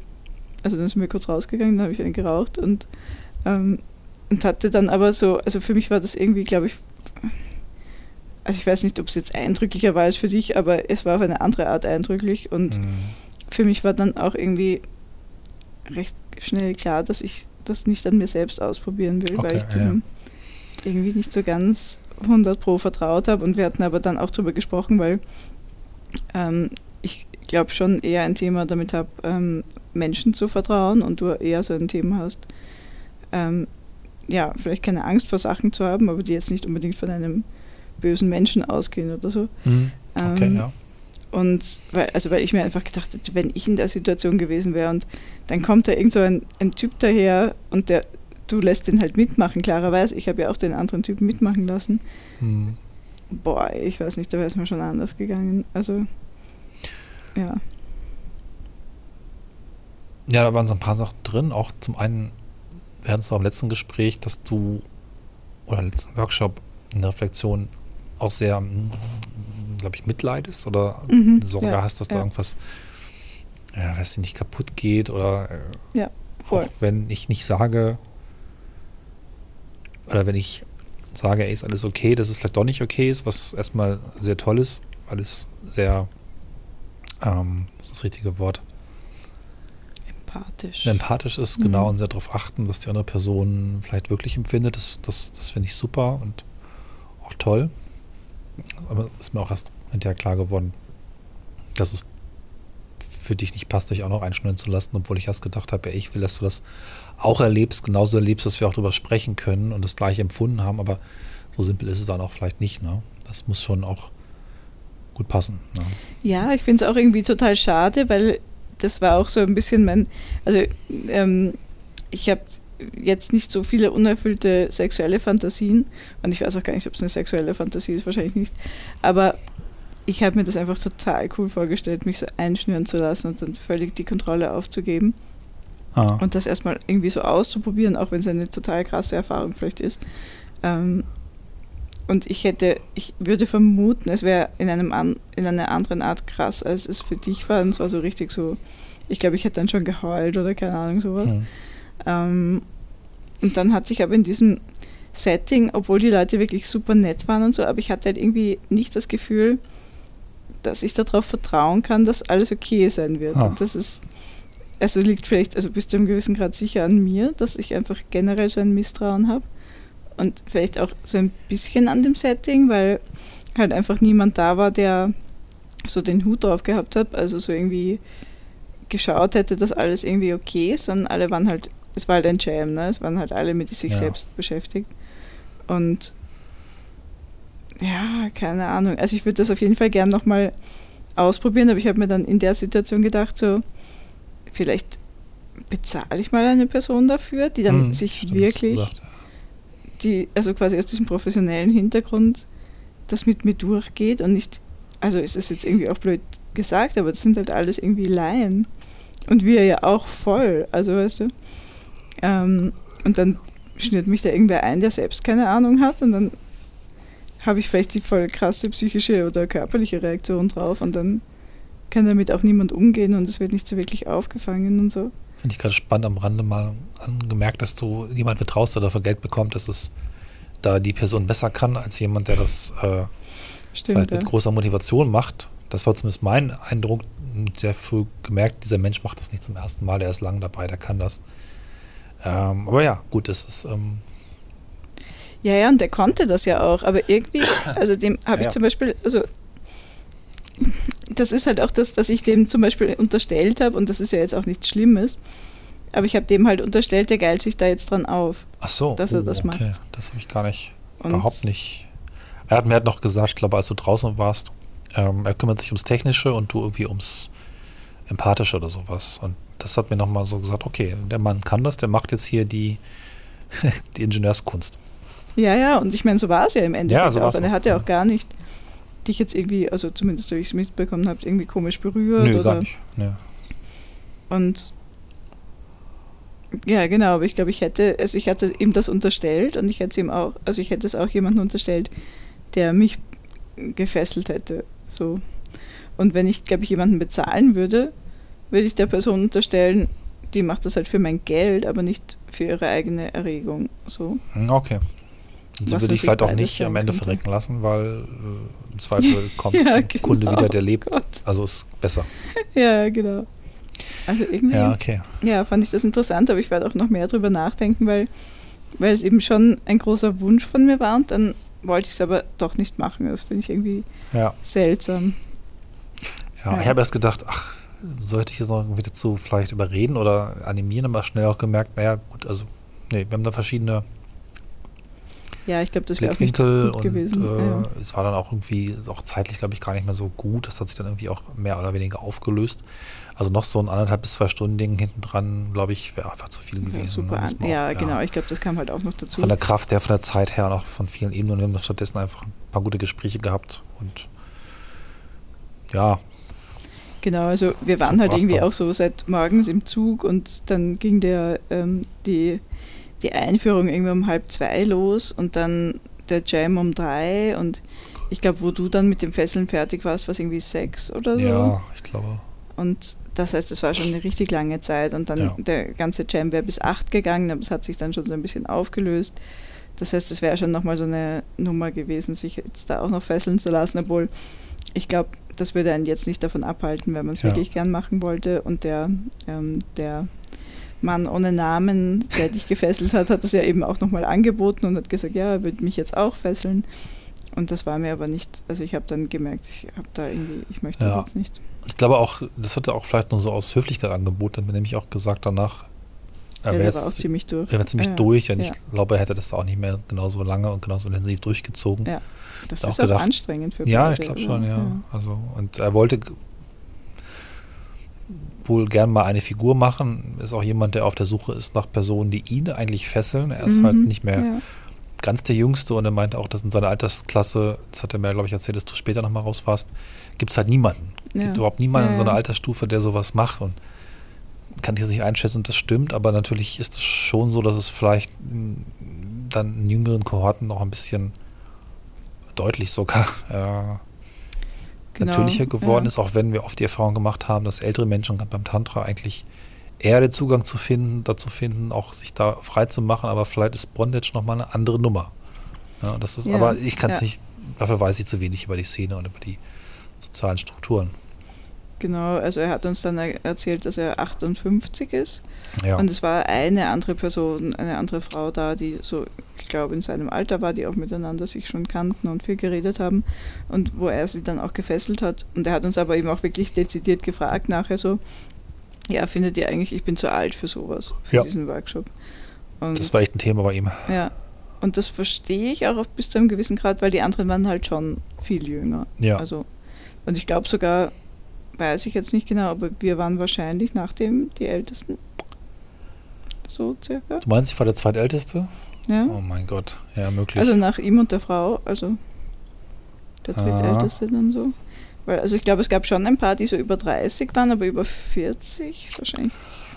also dann sind wir kurz rausgegangen, dann habe ich einen geraucht und, ähm, und hatte dann aber so, also für mich war das irgendwie, glaube ich, also ich weiß nicht, ob es jetzt eindrücklicher war als für dich, aber es war auf eine andere Art eindrücklich und Hm. für mich war dann auch irgendwie recht schnell klar, dass ich das nicht an mir selbst ausprobieren will, weil Okay, ich dem irgendwie nicht so ganz 100 pro vertraut habe. Und wir hatten aber dann auch darüber gesprochen, weil ähm, ich glaube schon eher ein Thema damit habe, ähm, Menschen zu vertrauen und du eher so ein Thema hast, ähm, ja, vielleicht keine Angst vor Sachen zu haben, aber die jetzt nicht unbedingt von einem bösen Menschen ausgehen oder so. Hm. Okay, Ähm, ja. und weil, also weil ich mir einfach gedacht hätte, wenn ich in der Situation gewesen wäre und dann kommt da irgend so ein, ein Typ daher und der, du lässt den halt mitmachen, klarerweise. Ich habe ja auch den anderen Typen mitmachen lassen. Hm. Boah, ich weiß nicht, da wäre es mir schon anders gegangen. Also, ja. Ja, da waren so ein paar Sachen drin. Auch zum einen, wir hatten es auch im letzten Gespräch, dass du, oder im letzten Workshop, in der Reflexion auch sehr, glaube ich, mitleidest oder Mhm, Sorge ja, hast, dass da ja. irgendwas, ja, weiß ich nicht, kaputt geht oder äh, Ja, voll. auch wenn ich nicht sage, oder wenn ich sage, ey, ist alles okay, dass es vielleicht doch nicht okay ist, was erstmal sehr toll ist, weil es sehr, ähm, was ist das richtige Wort? Empathisch. empathisch ist, Mhm. genau, und sehr darauf achten, was die andere Person vielleicht wirklich empfindet. Das, das, das finde ich super und auch toll. Aber es ist mir auch erst hinterher klar geworden, dass es für dich nicht passt, dich auch noch einschnüren zu lassen, obwohl ich erst gedacht habe, ey, ich will, dass du das auch erlebst, genauso erlebst, dass wir auch darüber sprechen können und das gleiche empfunden haben, aber so simpel ist es dann auch vielleicht nicht. Ne? Das muss schon auch gut passen. Ne? Ja, ich finde es auch irgendwie total schade, weil das war auch so ein bisschen mein, also ähm, ich habe jetzt nicht so viele unerfüllte sexuelle Fantasien und ich weiß auch gar nicht, ob es eine sexuelle Fantasie ist, wahrscheinlich nicht, aber ich habe mir das einfach total cool vorgestellt, mich so einschnüren zu lassen und dann völlig die Kontrolle aufzugeben Ah, und das erstmal irgendwie so auszuprobieren, auch wenn es eine total krasse Erfahrung vielleicht ist. Ähm, und ich hätte, ich würde vermuten, es wäre in einem an, in einer anderen Art krass, als es für dich war. Und es war so richtig so, ich glaube, ich hätte dann schon geheult oder keine Ahnung sowas. hm. Ähm, und dann hatte ich aber in diesem Setting, obwohl die Leute wirklich super nett waren und so, aber ich hatte halt irgendwie nicht das Gefühl, dass ich darauf vertrauen kann, dass alles okay sein wird. Ah. Und das ist, also liegt vielleicht, also bis zu einem gewissen Grad sicher an mir, dass ich einfach generell so ein Misstrauen habe. Und vielleicht auch so ein bisschen an dem Setting, weil halt einfach niemand da war, der so den Hut drauf gehabt hat, also so irgendwie geschaut hätte, dass alles irgendwie okay ist, sondern alle waren halt, es war halt ein Jam, ne? es waren halt alle mit sich ja. selbst beschäftigt. Und ja, keine Ahnung. Also ich würde das auf jeden Fall gern nochmal ausprobieren, aber ich habe mir dann in der Situation gedacht, so, vielleicht bezahle ich mal eine Person dafür, die dann hm, sich wirklich, gesagt, die, also quasi aus diesem professionellen Hintergrund das mit mir durchgeht und nicht, also ist es jetzt irgendwie auch blöd gesagt, aber das sind halt alles irgendwie Laien. Und wir ja auch voll, also weißt du. Ähm, und dann schnürt mich da irgendwer ein, der selbst keine Ahnung hat und dann habe ich vielleicht die voll krasse psychische oder körperliche Reaktion drauf und dann kann damit auch niemand umgehen und es wird nicht so wirklich aufgefangen und so. Finde ich gerade spannend am Rande mal angemerkt, dass du jemand vertraust, der dafür Geld bekommt, dass es da die Person besser kann, als jemand, der das äh, Stimmt, ja. mit großer Motivation macht. Das war zumindest mein Eindruck, sehr früh gemerkt, dieser Mensch macht das nicht zum ersten Mal, der ist lang dabei, der kann das. Ähm, aber ja, gut, es ist. Ähm, ja, ja, und der konnte das ja auch, aber irgendwie, also dem habe ich ja. zum Beispiel, also das ist halt auch das, dass ich dem zum Beispiel unterstellt habe, und das ist ja jetzt auch nichts Schlimmes, aber ich habe dem halt unterstellt, der geilt sich da jetzt dran auf. Ach so, dass er oh, das okay. macht. Das habe ich gar nicht, und überhaupt nicht. Er hat mir halt noch gesagt, ich glaube, als du draußen warst, ähm, er kümmert sich ums Technische und du irgendwie ums Empathische oder sowas. Und das hat mir nochmal so gesagt, okay, der Mann kann das, der macht jetzt hier die, die Ingenieurskunst. Ja, ja, und ich meine, so war es ja im Endeffekt ja, so auch. Und er hat ja auch gar nicht dich jetzt irgendwie, also zumindest so ich es mitbekommen habe, irgendwie komisch berührt. Nö, oder gar nicht. Nö. Und ja, genau, aber ich glaube, ich hätte, also ich hatte ihm das unterstellt und ich hätte ihm auch, also ich hätte es auch jemandem unterstellt, der mich gefesselt hätte. So. Und wenn ich, glaube ich, jemanden bezahlen würde, würde ich der Person unterstellen, die macht das halt für mein Geld, aber nicht für ihre eigene Erregung. So. Hm, okay. Und so würde ich vielleicht auch nicht am Ende könnte. verrecken lassen, weil äh, im Zweifel kommt ja, genau. Kunde wieder, der lebt. Gott. Also ist besser. Ja, genau. Also irgendwie. Ja, okay. Ja, fand ich das interessant, aber ich werde auch noch mehr drüber nachdenken, weil, weil es eben schon ein großer Wunsch von mir war und dann wollte ich es aber doch nicht machen. Das finde ich irgendwie ja. seltsam. Ja, ja, ich habe erst gedacht, ach, sollte ich jetzt noch irgendwie dazu vielleicht überreden oder animieren, aber schnell auch gemerkt, naja, gut, also, nee, wir haben da verschiedene ja, ich glaube, das wäre auch nicht gut und, gewesen. Äh, ja. Es war dann auch irgendwie, auch zeitlich, glaube ich, gar nicht mehr so gut. Das hat sich dann irgendwie auch mehr oder weniger aufgelöst. Also noch so ein anderthalb bis zwei Stunden Ding hinten dran, glaube ich, wäre einfach zu viel gewesen. Ja, super. Ne? Auch, ja, genau. Ich glaube, das kam halt auch noch dazu. Von der Kraft her, von der Zeit her, noch von vielen Ebenen. Wir haben stattdessen einfach ein paar gute Gespräche gehabt und ja. Genau, also wir waren halt irgendwie auch so seit morgens im Zug und dann ging der ähm, die die Einführung irgendwie um halb zwei los und dann der Jam um drei und ich glaube, wo du dann mit dem Fesseln fertig warst, war es irgendwie sechs oder so. Ja, ich glaube. Und das heißt, es war schon eine richtig lange Zeit und dann ja. der ganze Jam wäre bis acht gegangen, aber es hat sich dann schon so ein bisschen aufgelöst. Das heißt, es wäre schon nochmal so eine Nummer gewesen, sich jetzt da auch noch fesseln zu lassen, obwohl ich glaube, das würde einen jetzt nicht davon abhalten, wenn man es ja. wirklich gern machen wollte. Und der, ähm, der Mann ohne Namen, der dich gefesselt hat, hat das ja eben auch nochmal angeboten und hat gesagt, ja, er würde mich jetzt auch fesseln. Und das war mir aber nicht, also ich habe dann gemerkt, ich habe da irgendwie, ich möchte ja. das jetzt nicht. Ich glaube auch, das hat er auch vielleicht nur so aus Höflichkeit angeboten, hat mir nämlich auch gesagt danach, er ja, wäre auch ziemlich durch. Er wäre ziemlich ja, durch und ich glaube, er hätte das auch nicht mehr genauso lange und genauso intensiv durchgezogen. Ja, das ist auch, gedacht, anstrengend für Ja, ich glaube schon, ja. Also, und er wollte wohl gern mal eine Figur machen. Ist auch jemand, der auf der Suche ist nach Personen, die ihn eigentlich fesseln. Er ist halt mhm, halt nicht mehr ja. ganz der Jüngste und er meinte auch, dass in seiner Altersklasse, das hat er mir, glaube ich, erzählt, dass du später nochmal rausfasst, gibt es halt niemanden. Es ja. gibt überhaupt niemanden ja, in so einer Altersstufe, der sowas macht und kann ich jetzt nicht einschätzen, das stimmt, aber natürlich ist es schon so, dass es vielleicht dann in jüngeren Kohorten noch ein bisschen deutlich sogar äh, genau, natürlicher geworden ja. ist, auch wenn wir oft die Erfahrung gemacht haben, dass ältere Menschen beim Tantra eigentlich eher den Zugang zu finden, dazu finden, auch sich da frei zu machen, aber vielleicht ist Bondage nochmal eine andere Nummer. Ja, das ist, ja, aber ich kann es nicht, dafür weiß ich zu wenig über die Szene und über die sozialen Strukturen. Genau, also er hat uns dann erzählt, dass er 58 ist. Ja. Und es war eine andere Person, eine andere Frau da, die so, ich glaube, in seinem Alter war, die auch miteinander sich schon kannten und viel geredet haben. Und wo er sie dann auch gefesselt hat. Und er hat uns aber eben auch wirklich dezidiert gefragt nachher so, ja, findet ihr eigentlich, ich bin zu alt für sowas, für Ja. diesen Workshop. Und Das war echt ein Thema bei ihm. ja, und das verstehe ich auch bis zu einem gewissen Grad, weil die anderen waren halt schon viel jünger. Ja. Also, und ich glaube sogar, weiß ich jetzt nicht genau, aber wir waren wahrscheinlich nach dem die Ältesten. So circa. Du meinst, ich war der zweitälteste? Ja. Oh mein Gott, ja, möglich. Also nach ihm und der Frau, also der Ah. drittälteste dann so. Weil, also ich glaube, es gab schon ein paar, die so über 30 waren, aber über 40 wahrscheinlich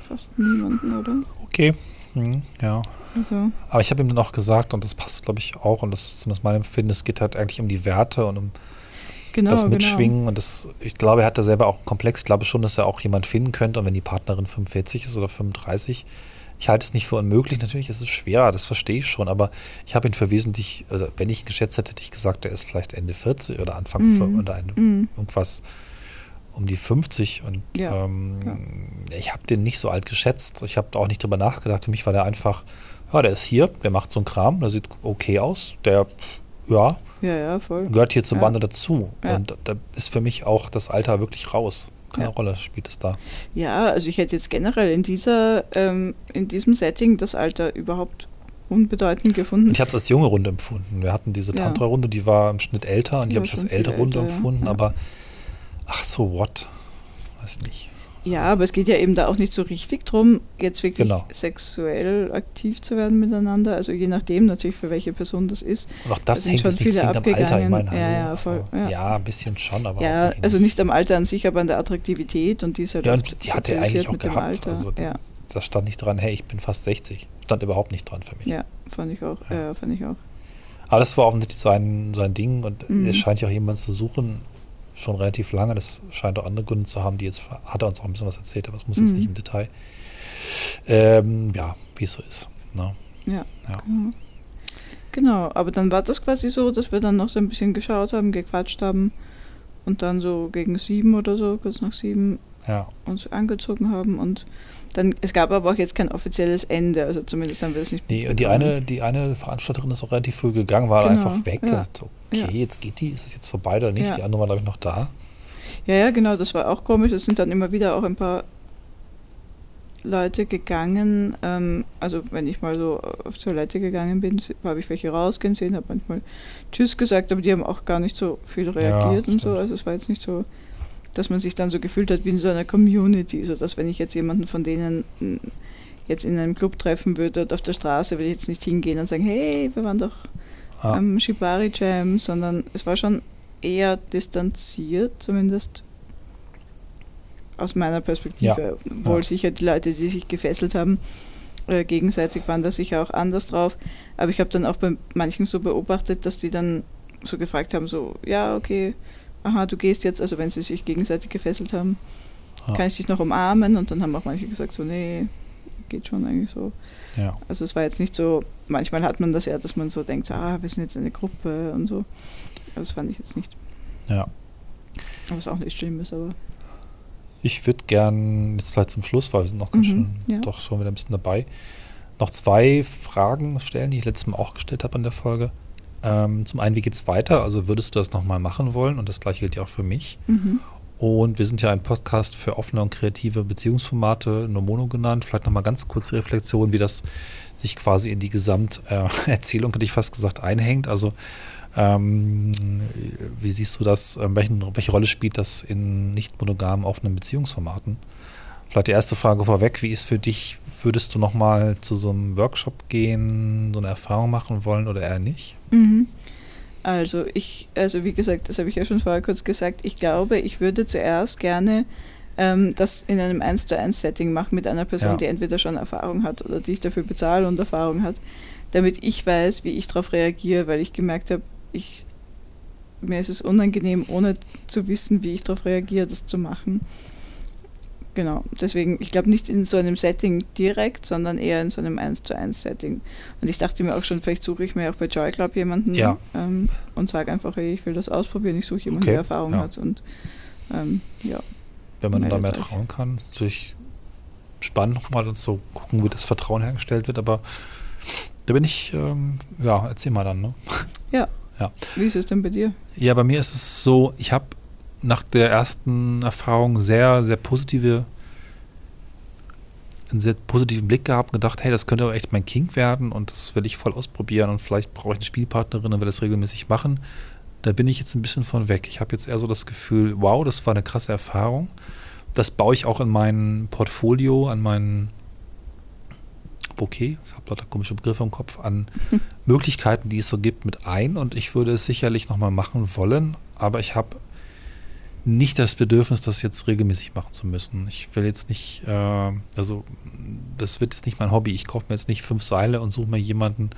fast niemanden, oder? okay, hm, ja. Also, Aber ich habe ihm dann auch gesagt, und das passt, glaube ich, auch, und das ist zumindest mein Empfinden, es geht halt eigentlich um die Werte und um genau, das genau. Mitschwingen. Und das, ich glaube, er hat da selber auch einen Komplex. Ich glaube schon, dass er auch jemand finden könnte. Und wenn die Partnerin 45 ist oder 35, ich halte es nicht für unmöglich. Natürlich ist es schwer, das verstehe ich schon. Aber ich habe ihn für wesentlich, oder wenn ich ihn geschätzt hätte, hätte ich gesagt, er ist vielleicht Ende 40 oder Anfang Mhm. oder ein, Mhm. irgendwas um die 50. Und Ja, ähm, ja. ich habe den nicht so alt geschätzt. Ich habe auch nicht drüber nachgedacht. Für mich war der einfach, ja, der ist hier, der macht so einen Kram, der sieht okay aus. Der, ja, Ja, ja, voll. gehört hier zur Ja. Bande dazu. Ja. Und da ist für mich auch das Alter wirklich raus. Keine Ja. Rolle spielt es da. Ja, also ich hätte jetzt generell in dieser, ähm, in diesem Setting das Alter überhaupt unbedeutend gefunden. Und ich habe es als junge Runde empfunden. Wir hatten diese. Tantra-Runde, die war im Schnitt älter und die habe ich als ältere Runde älter, empfunden, aber ach so, what? Weiß nicht. Ja, aber es geht ja eben da auch nicht so richtig drum, jetzt wirklich Genau. sexuell aktiv zu werden miteinander. Also je nachdem natürlich, für welche Person das ist. Und auch Da das sind hängt schon nicht viele am Alter. Ich abgegangen. meine, Ja, ja, voll, also, ja. ja, ein bisschen schon, aber ja, auch wirklich also nicht am Alter an sich, aber an der Attraktivität und die ist halt Ja, und die hat er eigentlich auch mit dem gehabt. Alter. Also da, ja, da stand nicht dran, hey, ich bin fast 60. Stand überhaupt nicht dran für mich. ja, fand ich auch. Ja. Fand ich auch. Aber das war offensichtlich sein, sein Ding und Mhm. er scheint ja auch jemanden zu suchen, schon relativ lange. Das scheint auch andere Gründe zu haben, die jetzt hat er uns auch ein bisschen was erzählt, aber das muss jetzt Mhm. nicht im Detail. Ähm, ja, wie es so ist. Ne? Ja, Ja. genau. Genau, aber dann war das quasi so, dass wir dann noch so ein bisschen geschaut haben, gequatscht haben und dann so gegen sieben oder so, kurz nach sieben, ja. uns angezogen haben und dann, es gab aber auch jetzt kein offizielles Ende, also zumindest haben wir es nicht Nee, und die eine, die eine Veranstalterin ist auch relativ früh gegangen, war Genau, einfach weg. ja. Und Okay, Ja. jetzt geht die, ist es jetzt vorbei oder nicht? Ja. Die andere war, glaube ich, noch da. Ja, ja, genau, das war auch komisch. Es sind dann immer wieder auch ein paar Leute gegangen. Ähm, also wenn ich mal so auf Toilette gegangen bin, habe ich welche rausgehen sehen, habe manchmal Tschüss gesagt, aber die haben auch gar nicht so viel reagiert und so. Also es war jetzt nicht so, dass man sich dann so gefühlt hat wie in so einer Community, so dass wenn ich jetzt jemanden von denen mm, jetzt in einem Club treffen würde oder auf der Straße, würde ich jetzt nicht hingehen und sagen, hey, wir waren doch Ah, am Shibari Jam, sondern es war schon eher distanziert, zumindest aus meiner Perspektive. Wohl Ja. sicher die Leute, die sich gefesselt haben, äh, gegenseitig waren da sicher auch anders drauf. Aber ich habe dann auch bei manchen so beobachtet, dass die dann so gefragt haben, so, ja, okay, aha, du gehst jetzt, also wenn sie sich gegenseitig gefesselt haben, Ja. kann ich dich noch umarmen? Und dann haben auch manche gesagt, so, nee, geht schon eigentlich so. ja. Also es war jetzt nicht so, manchmal hat man das ja, dass man so denkt, ah, wir sind jetzt eine Gruppe und so. Aber das fand ich jetzt nicht. Ja. Was auch nicht schlimm ist, aber. Ich würde gern, jetzt vielleicht zum Schluss, weil wir sind noch ganz Mhm, schön, ja. doch schon wieder ein bisschen dabei, noch zwei Fragen stellen, die ich letztes Mal auch gestellt habe in der Folge. Ähm, zum einen, wie geht's weiter? Also würdest du das nochmal machen wollen? Und das gleiche gilt ja auch für mich. Mhm. Und wir sind ja ein Podcast für offene und kreative Beziehungsformate, Nomono genannt. Vielleicht nochmal ganz kurze Reflexion, wie das sich quasi in die Gesamterzählung, hätte ich fast gesagt, einhängt. Also ähm, wie siehst du das? Ähm, Welchen, welche Rolle spielt das in nicht monogamen offenen Beziehungsformaten? Vielleicht die erste Frage vorweg, wie ist für dich, würdest du nochmal zu so einem Workshop gehen, so eine Erfahrung machen wollen oder eher nicht? Mhm. Also ich, also wie gesagt, das habe ich ja schon vorher kurz gesagt, ich glaube, ich würde zuerst gerne ähm, das in einem 1 zu 1 Setting machen mit einer Person, Ja. die entweder schon Erfahrung hat oder die ich dafür bezahle und Erfahrung hat, damit ich weiß, wie ich darauf reagiere, weil ich gemerkt habe, ich, mir ist es unangenehm, ohne zu wissen, wie ich darauf reagiere, das zu machen. Genau, deswegen, ich glaube nicht in so einem Setting direkt, sondern eher in so einem 1 zu 1 Setting. Und ich dachte mir auch schon, vielleicht suche ich mir auch bei Joy Club jemanden Ja. ähm, und sage einfach, hey, ich will das ausprobieren, ich suche jemanden, Okay, der Erfahrung ja. hat. Und ähm, ja, wenn man da mehr euch. trauen kann. Ist natürlich spannend nochmal und so gucken, wie das Vertrauen hergestellt wird, aber da bin ich, ähm, ja, erzähl mal dann, ne? Ja. Ja. Wie ist es denn bei dir? Ja, bei mir ist es so, ich habe nach der ersten Erfahrung sehr, sehr positive, einen sehr positiven Blick gehabt und gedacht, hey, das könnte aber echt mein King werden und das will ich voll ausprobieren und vielleicht brauche ich eine Spielpartnerin und will das regelmäßig machen. Da bin ich jetzt ein bisschen von weg. Ich habe jetzt eher so das Gefühl, wow, das war eine krasse Erfahrung. Das baue ich auch in mein Portfolio, an meinen Bouquet, ich habe lauter komische Begriffe im Kopf, an Möglichkeiten, die es so gibt, mit ein. Und ich würde es sicherlich nochmal machen wollen, aber ich habe nicht das Bedürfnis, das jetzt regelmäßig machen zu müssen. Ich will jetzt nicht, äh, also das wird jetzt nicht mein Hobby. Ich kaufe mir jetzt nicht fünf Seile und suche mir jemanden,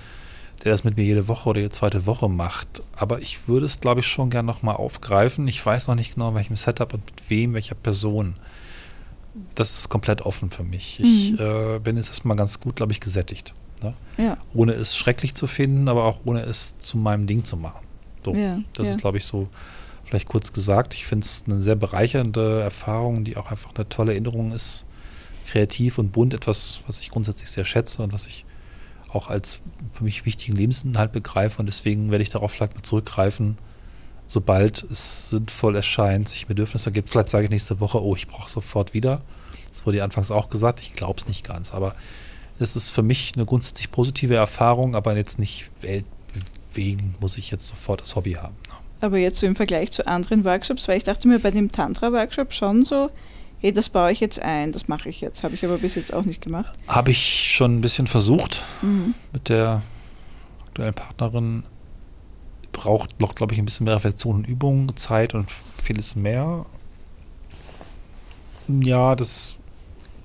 der das mit mir jede Woche oder jede zweite Woche macht. Aber ich würde es, glaube ich, schon gern nochmal aufgreifen. Ich weiß noch nicht genau, in welchem Setup und mit wem, welcher Person. Das ist komplett offen für mich. Ich Mhm. äh, bin jetzt erstmal ganz gut, glaube ich, gesättigt. Ne? Ja. Ohne es schrecklich zu finden, aber auch ohne es zu meinem Ding zu machen. So, Ja, das ja. ist, glaube ich, so vielleicht kurz gesagt. Ich finde es eine sehr bereichernde Erfahrung, die auch einfach eine tolle Erinnerung ist. Kreativ und bunt, etwas, was ich grundsätzlich sehr schätze und was ich auch als für mich wichtigen Lebensinhalt begreife. Und deswegen werde ich darauf vielleicht mal zurückgreifen, sobald es sinnvoll erscheint, sich Bedürfnisse gibt. Vielleicht sage ich nächste Woche, oh, ich brauche sofort wieder. Das wurde ja anfangs auch gesagt. Ich glaube es nicht ganz. Aber es ist für mich eine grundsätzlich positive Erfahrung, aber jetzt nicht weltbewegend muss ich jetzt sofort das Hobby haben. Ne? Aber jetzt so im Vergleich zu anderen Workshops, weil ich dachte mir bei dem Tantra-Workshop schon so, hey, das baue ich jetzt ein, das mache ich jetzt. Habe ich aber bis jetzt auch nicht gemacht. Habe ich schon ein bisschen versucht Mhm. mit der aktuellen Partnerin. Braucht noch, glaube ich, ein bisschen mehr Reflexion und Übung, Zeit und vieles mehr. Ja, das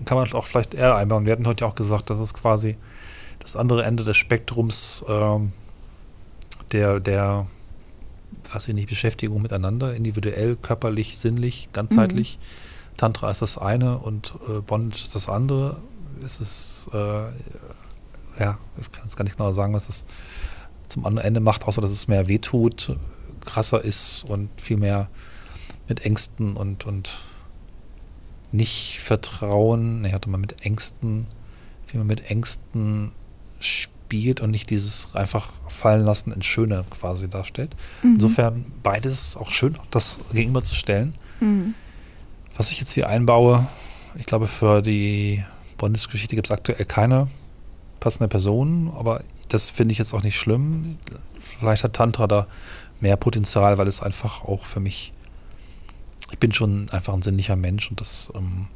kann man auch vielleicht eher einbauen. Wir hatten heute auch gesagt, das ist quasi das andere Ende des Spektrums ähm, der, der, was ich nicht, Beschäftigung miteinander, individuell, körperlich, sinnlich, ganzheitlich. Tantra ist das eine und äh, Bondage ist das andere. Es ist, äh, ja, ich kann es gar nicht genau sagen, was es zum anderen Ende macht, außer dass es mehr wehtut, krasser ist und viel mehr mit Ängsten und, und nicht Vertrauen, ne, hatte man mit Ängsten, viel mehr mit Ängsten spielt und nicht dieses einfach fallen lassen ins Schöne quasi darstellt. Mhm. Insofern beides auch schön, das gegenüberzustellen. Mhm. Was ich jetzt hier einbaue, ich glaube, für die Bundesgeschichte gibt es aktuell keine passende Person, aber das finde ich jetzt auch nicht schlimm. Vielleicht hat Tantra da mehr Potenzial, weil es einfach auch für mich, ich bin schon einfach ein sinnlicher Mensch und das, ähm,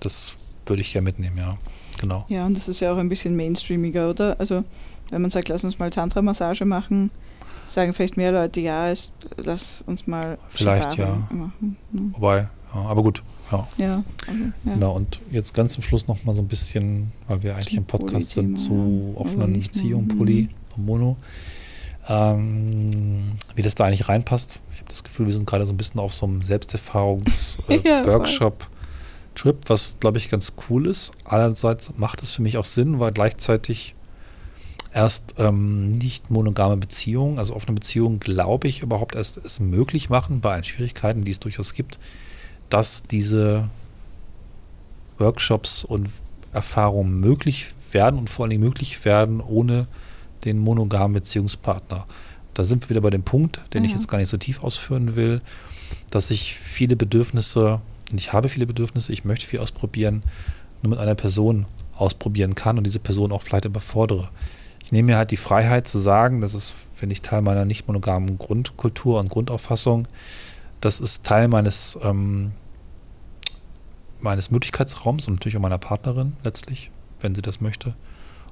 das würde ich gerne mitnehmen, ja. Genau. Ja, und das ist ja auch ein bisschen mainstreamiger, oder? Also, wenn man sagt, lass uns mal Tantra-Massage machen, sagen vielleicht mehr Leute, ja, es, lass uns mal Vielleicht, Shibari ja. machen. Mhm. Wobei, ja, aber gut, ja. Ja, also, ja. Genau, und jetzt ganz zum Schluss noch mal so ein bisschen, weil wir eigentlich Zum im Podcast sind, zu offenen Beziehungen, mhm. Poly und Mono. Ähm, wie das da eigentlich reinpasst. Ich habe das Gefühl, wir sind gerade so ein bisschen auf so einem Ja, voll. Selbsterfahrungs-Workshop-Trip, was, glaube ich, ganz cool ist. Andererseits macht es für mich auch Sinn, weil gleichzeitig erst ähm, nicht monogame Beziehungen, also offene Beziehungen, glaube ich, überhaupt erst es möglich machen, bei allen Schwierigkeiten, die es durchaus gibt, dass diese Workshops und Erfahrungen möglich werden und vor allem möglich werden ohne den monogamen Beziehungspartner. Da sind wir wieder bei dem Punkt, den ich Ja. jetzt gar nicht so tief ausführen will, dass ich viele Bedürfnisse, und ich habe viele Bedürfnisse, ich möchte viel ausprobieren, nur mit einer Person ausprobieren kann und diese Person auch vielleicht überfordere. Ich nehme mir halt die Freiheit zu sagen, das ist, finde ich, Teil meiner nicht monogamen Grundkultur und Grundauffassung. Das ist Teil meines, ähm, meines Möglichkeitsraums und natürlich auch meiner Partnerin letztlich, wenn sie das möchte.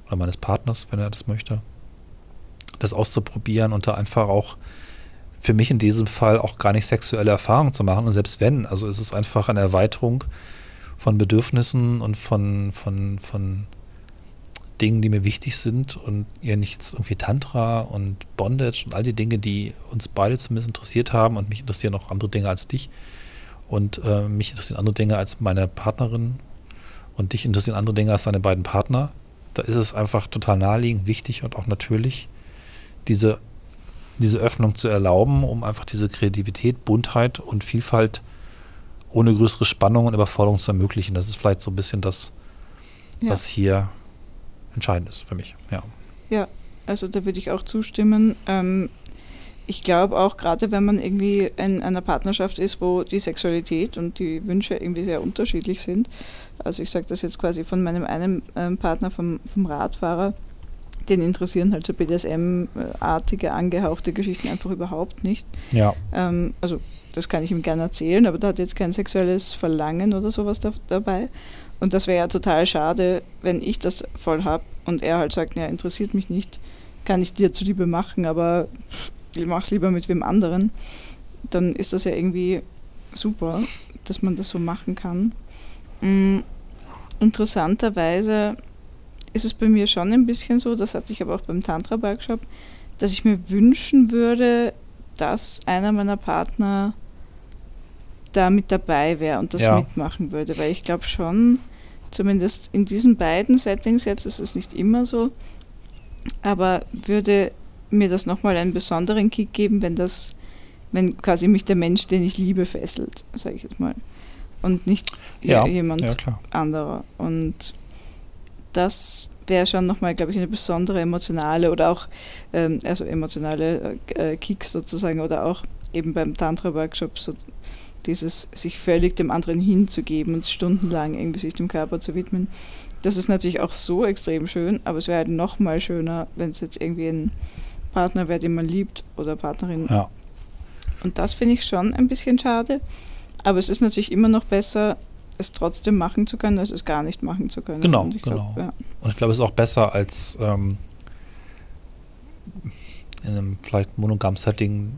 Oder meines Partners, wenn er das möchte. Das auszuprobieren und da einfach auch für mich in diesem Fall auch gar nicht sexuelle Erfahrungen zu machen. Und selbst wenn, also es ist einfach eine Erweiterung von Bedürfnissen und von, von, von Dingen, die mir wichtig sind und ja nicht jetzt irgendwie Tantra und Bondage und all die Dinge, die uns beide zumindest interessiert haben und mich interessieren auch andere Dinge als dich und äh, mich interessieren andere Dinge als meine Partnerin und dich interessieren andere Dinge als deine beiden Partner. Da ist es einfach total naheliegend, wichtig und auch natürlich, diese, diese Öffnung zu erlauben, um einfach diese Kreativität, Buntheit und Vielfalt ohne größere Spannung und Überforderung zu ermöglichen. Das ist vielleicht so ein bisschen das, ja. was hier entscheidend ist für mich. Ja, ja also da würde ich auch zustimmen. Ähm, ich glaube auch, gerade wenn man irgendwie in einer Partnerschaft ist, wo die Sexualität und die Wünsche irgendwie sehr unterschiedlich sind. Also ich sage das jetzt quasi von meinem einen ähm, Partner vom, vom Radfahrer, den interessieren halt so BDSM-artige, angehauchte Geschichten einfach überhaupt nicht. Ja. Ähm, also das kann ich ihm gerne erzählen, aber da hat jetzt kein sexuelles Verlangen oder sowas da, dabei. Und das wäre ja total schade, wenn ich das voll habe und er halt sagt, ja, interessiert mich nicht, kann ich dir zuliebe machen, aber mach's lieber mit wem anderen. Dann ist das ja irgendwie super, dass man das so machen kann. Mhm. Interessanterweise ist es bei mir schon ein bisschen so, das hatte ich aber auch beim Tantra-Workshop, dass ich mir wünschen würde, dass einer meiner Partner da mit dabei wäre und das ja. mitmachen würde, weil ich glaube schon, zumindest in diesen beiden Settings jetzt ist es nicht immer so, aber würde mir das nochmal einen besonderen Kick geben, wenn das, wenn quasi mich der Mensch, den ich liebe, fesselt, sage ich jetzt mal. Und nicht ja, jemand ja, anderer. Und das wäre schon nochmal, glaube ich, eine besondere emotionale oder auch, ähm, also emotionale äh, Kicks sozusagen oder auch eben beim Tantra-Workshop so dieses sich völlig dem anderen hinzugeben und stundenlang irgendwie sich dem Körper zu widmen. Das ist natürlich auch so extrem schön, aber es wäre halt nochmal schöner, wenn es jetzt irgendwie ein Partner wäre, den man liebt oder Partnerin. Ja. Und das finde ich schon ein bisschen schade. Aber es ist natürlich immer noch besser, es trotzdem machen zu können, als es gar nicht machen zu können. Genau, und genau. Glaub, ja. Und ich glaube, es ist auch besser als ähm, in einem vielleicht monogam Setting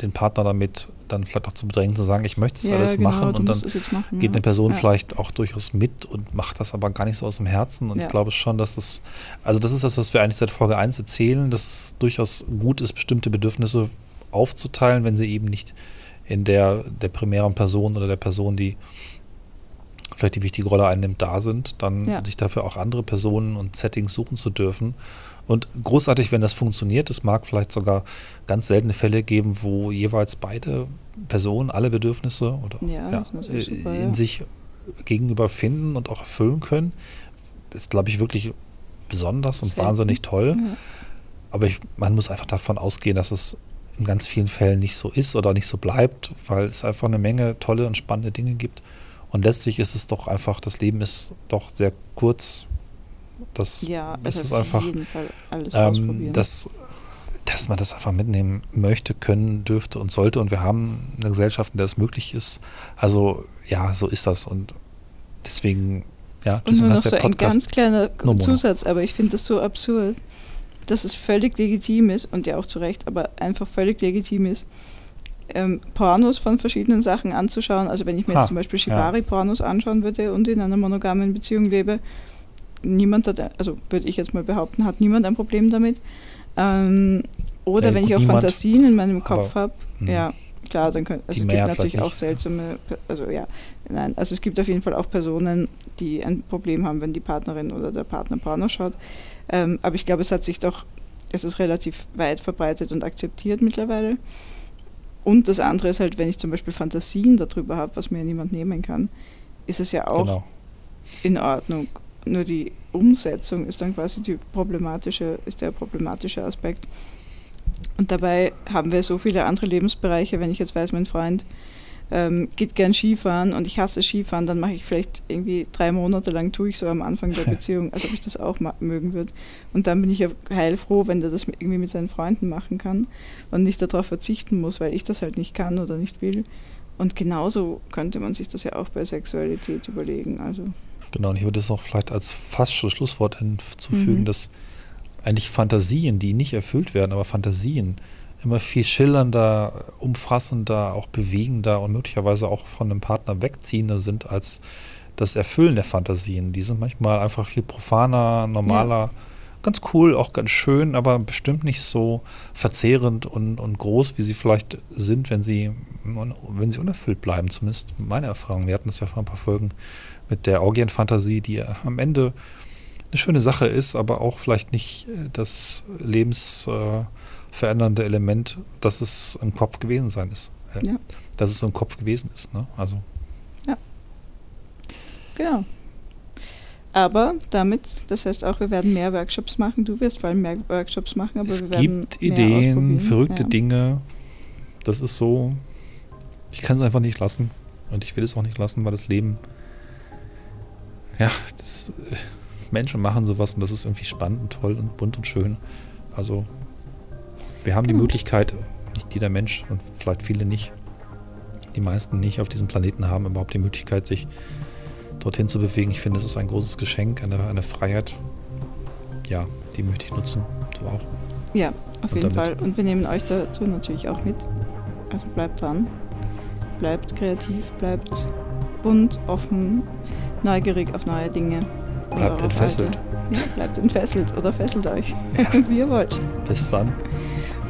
den Partner damit dann vielleicht auch zu bedrängen, zu sagen, ich möchte das ja, alles genau, machen und dann machen, geht eine Person ja. vielleicht auch durchaus mit und macht das aber gar nicht so aus dem Herzen und ich glaube schon, dass das, also das ist das, was wir eigentlich seit Folge 1 erzählen, dass es durchaus gut ist, bestimmte Bedürfnisse aufzuteilen, wenn sie eben nicht in der, der primären Person oder der Person, die vielleicht die wichtige Rolle einnimmt, da sind, dann sich dafür auch andere Personen und Settings suchen zu dürfen und großartig, wenn das funktioniert. Es mag vielleicht sogar ganz seltene Fälle geben, wo jeweils beide Personen alle Bedürfnisse oder ja, ja, super, in ja. sich gegenüber finden und auch erfüllen können. Das ist, glaube ich, wirklich besonders und Selten. wahnsinnig toll. Aber ich, man muss einfach davon ausgehen, dass es in ganz vielen Fällen nicht so ist oder nicht so bleibt, weil es einfach eine Menge tolle und spannende Dinge gibt. Und letztlich ist es doch einfach, das Leben ist doch sehr kurz das ja, ist es einfach, ähm, dass, dass man das einfach mitnehmen möchte, können, dürfte und sollte. Und wir haben eine Gesellschaft, in der es möglich ist. Also ja, so ist das. Und deswegen, ja, und nur noch so ein ganz kleiner Zusatz, aber ich finde das so absurd, dass es völlig legitim ist und ja auch zu Recht, aber einfach völlig legitim ist, ähm, Pornos von verschiedenen Sachen anzuschauen. Also wenn ich mir ha, jetzt zum Beispiel Shibari-Pornos ja. anschauen würde und in einer monogamen Beziehung lebe, niemand hat, also würde ich jetzt mal behaupten, hat niemand ein Problem damit. Ähm, oder ja, wenn gut, ich auch Fantasien in meinem Kopf habe, hm. ja, klar, dann können, also es gibt natürlich auch seltsame, also ja, nein, also es gibt auf jeden Fall auch Personen, die ein Problem haben, wenn die Partnerin oder der Partner Porno schaut. Ähm, aber ich glaube, es hat sich doch, es ist relativ weit verbreitet und akzeptiert mittlerweile. Und das andere ist halt, wenn ich zum Beispiel Fantasien darüber habe, was mir ja niemand nehmen kann, ist es ja auch genau. in Ordnung nur die Umsetzung ist dann quasi die problematische, ist der problematische Aspekt. Und dabei haben wir so viele andere Lebensbereiche. Wenn ich jetzt weiß, mein Freund ähm, geht gern Skifahren und ich hasse Skifahren, dann mache ich vielleicht irgendwie drei Monate lang, tue ich so am Anfang der Beziehung, als ob ich das auch mögen würde. Und dann bin ich ja heilfroh, wenn der das irgendwie mit seinen Freunden machen kann und nicht darauf verzichten muss, weil ich das halt nicht kann oder nicht will. Und genauso könnte man sich das ja auch bei Sexualität überlegen. Also Genau, und ich würde es auch vielleicht als fast Schlusswort hinzufügen, mhm. dass eigentlich Fantasien, die nicht erfüllt werden, aber Fantasien immer viel schillernder, umfassender, auch bewegender und möglicherweise auch von einem Partner wegziehender sind als das Erfüllen der Fantasien. Die sind manchmal einfach viel profaner, normaler, ja. ganz cool, auch ganz schön, aber bestimmt nicht so verzehrend und, und groß, wie sie vielleicht sind, wenn sie, wenn sie unerfüllt bleiben. Zumindest meine Erfahrung. Wir hatten das ja vor ein paar Folgen mit der Orgienfantasie, die am Ende eine schöne Sache ist, aber auch vielleicht nicht äh, das lebensverändernde Element, dass es im Kopf gewesen sein ist. Äh, ja. Dass es im Kopf gewesen ist. Ne? Also Genau. Aber damit, das heißt auch, wir werden mehr Workshops machen. Du wirst vor allem mehr Workshops machen, aber es wir werden gibt mehr Ideen, verrückte ja. Dinge. Das ist so. Ich kann es einfach nicht lassen. Und ich will es auch nicht lassen, weil das Leben. Ja, das, äh, Menschen machen sowas und das ist irgendwie spannend und toll und bunt und schön. Also, wir haben die Genau. Möglichkeit, nicht jeder Mensch und vielleicht viele nicht, die meisten nicht auf diesem Planeten haben überhaupt die Möglichkeit, sich dorthin zu bewegen. Ich finde, es ist ein großes Geschenk, eine, eine Freiheit. Ja, die möchte ich nutzen. Du auch. Ja, auf Und jeden damit- Fall. Und wir nehmen euch dazu natürlich auch mit. Also bleibt dran. Bleibt kreativ, bleibt bunt, offen, neugierig auf neue Dinge. Bleibt entfesselt. Ja, bleibt entfesselt oder fesselt euch, wie ihr wollt. Bis dann.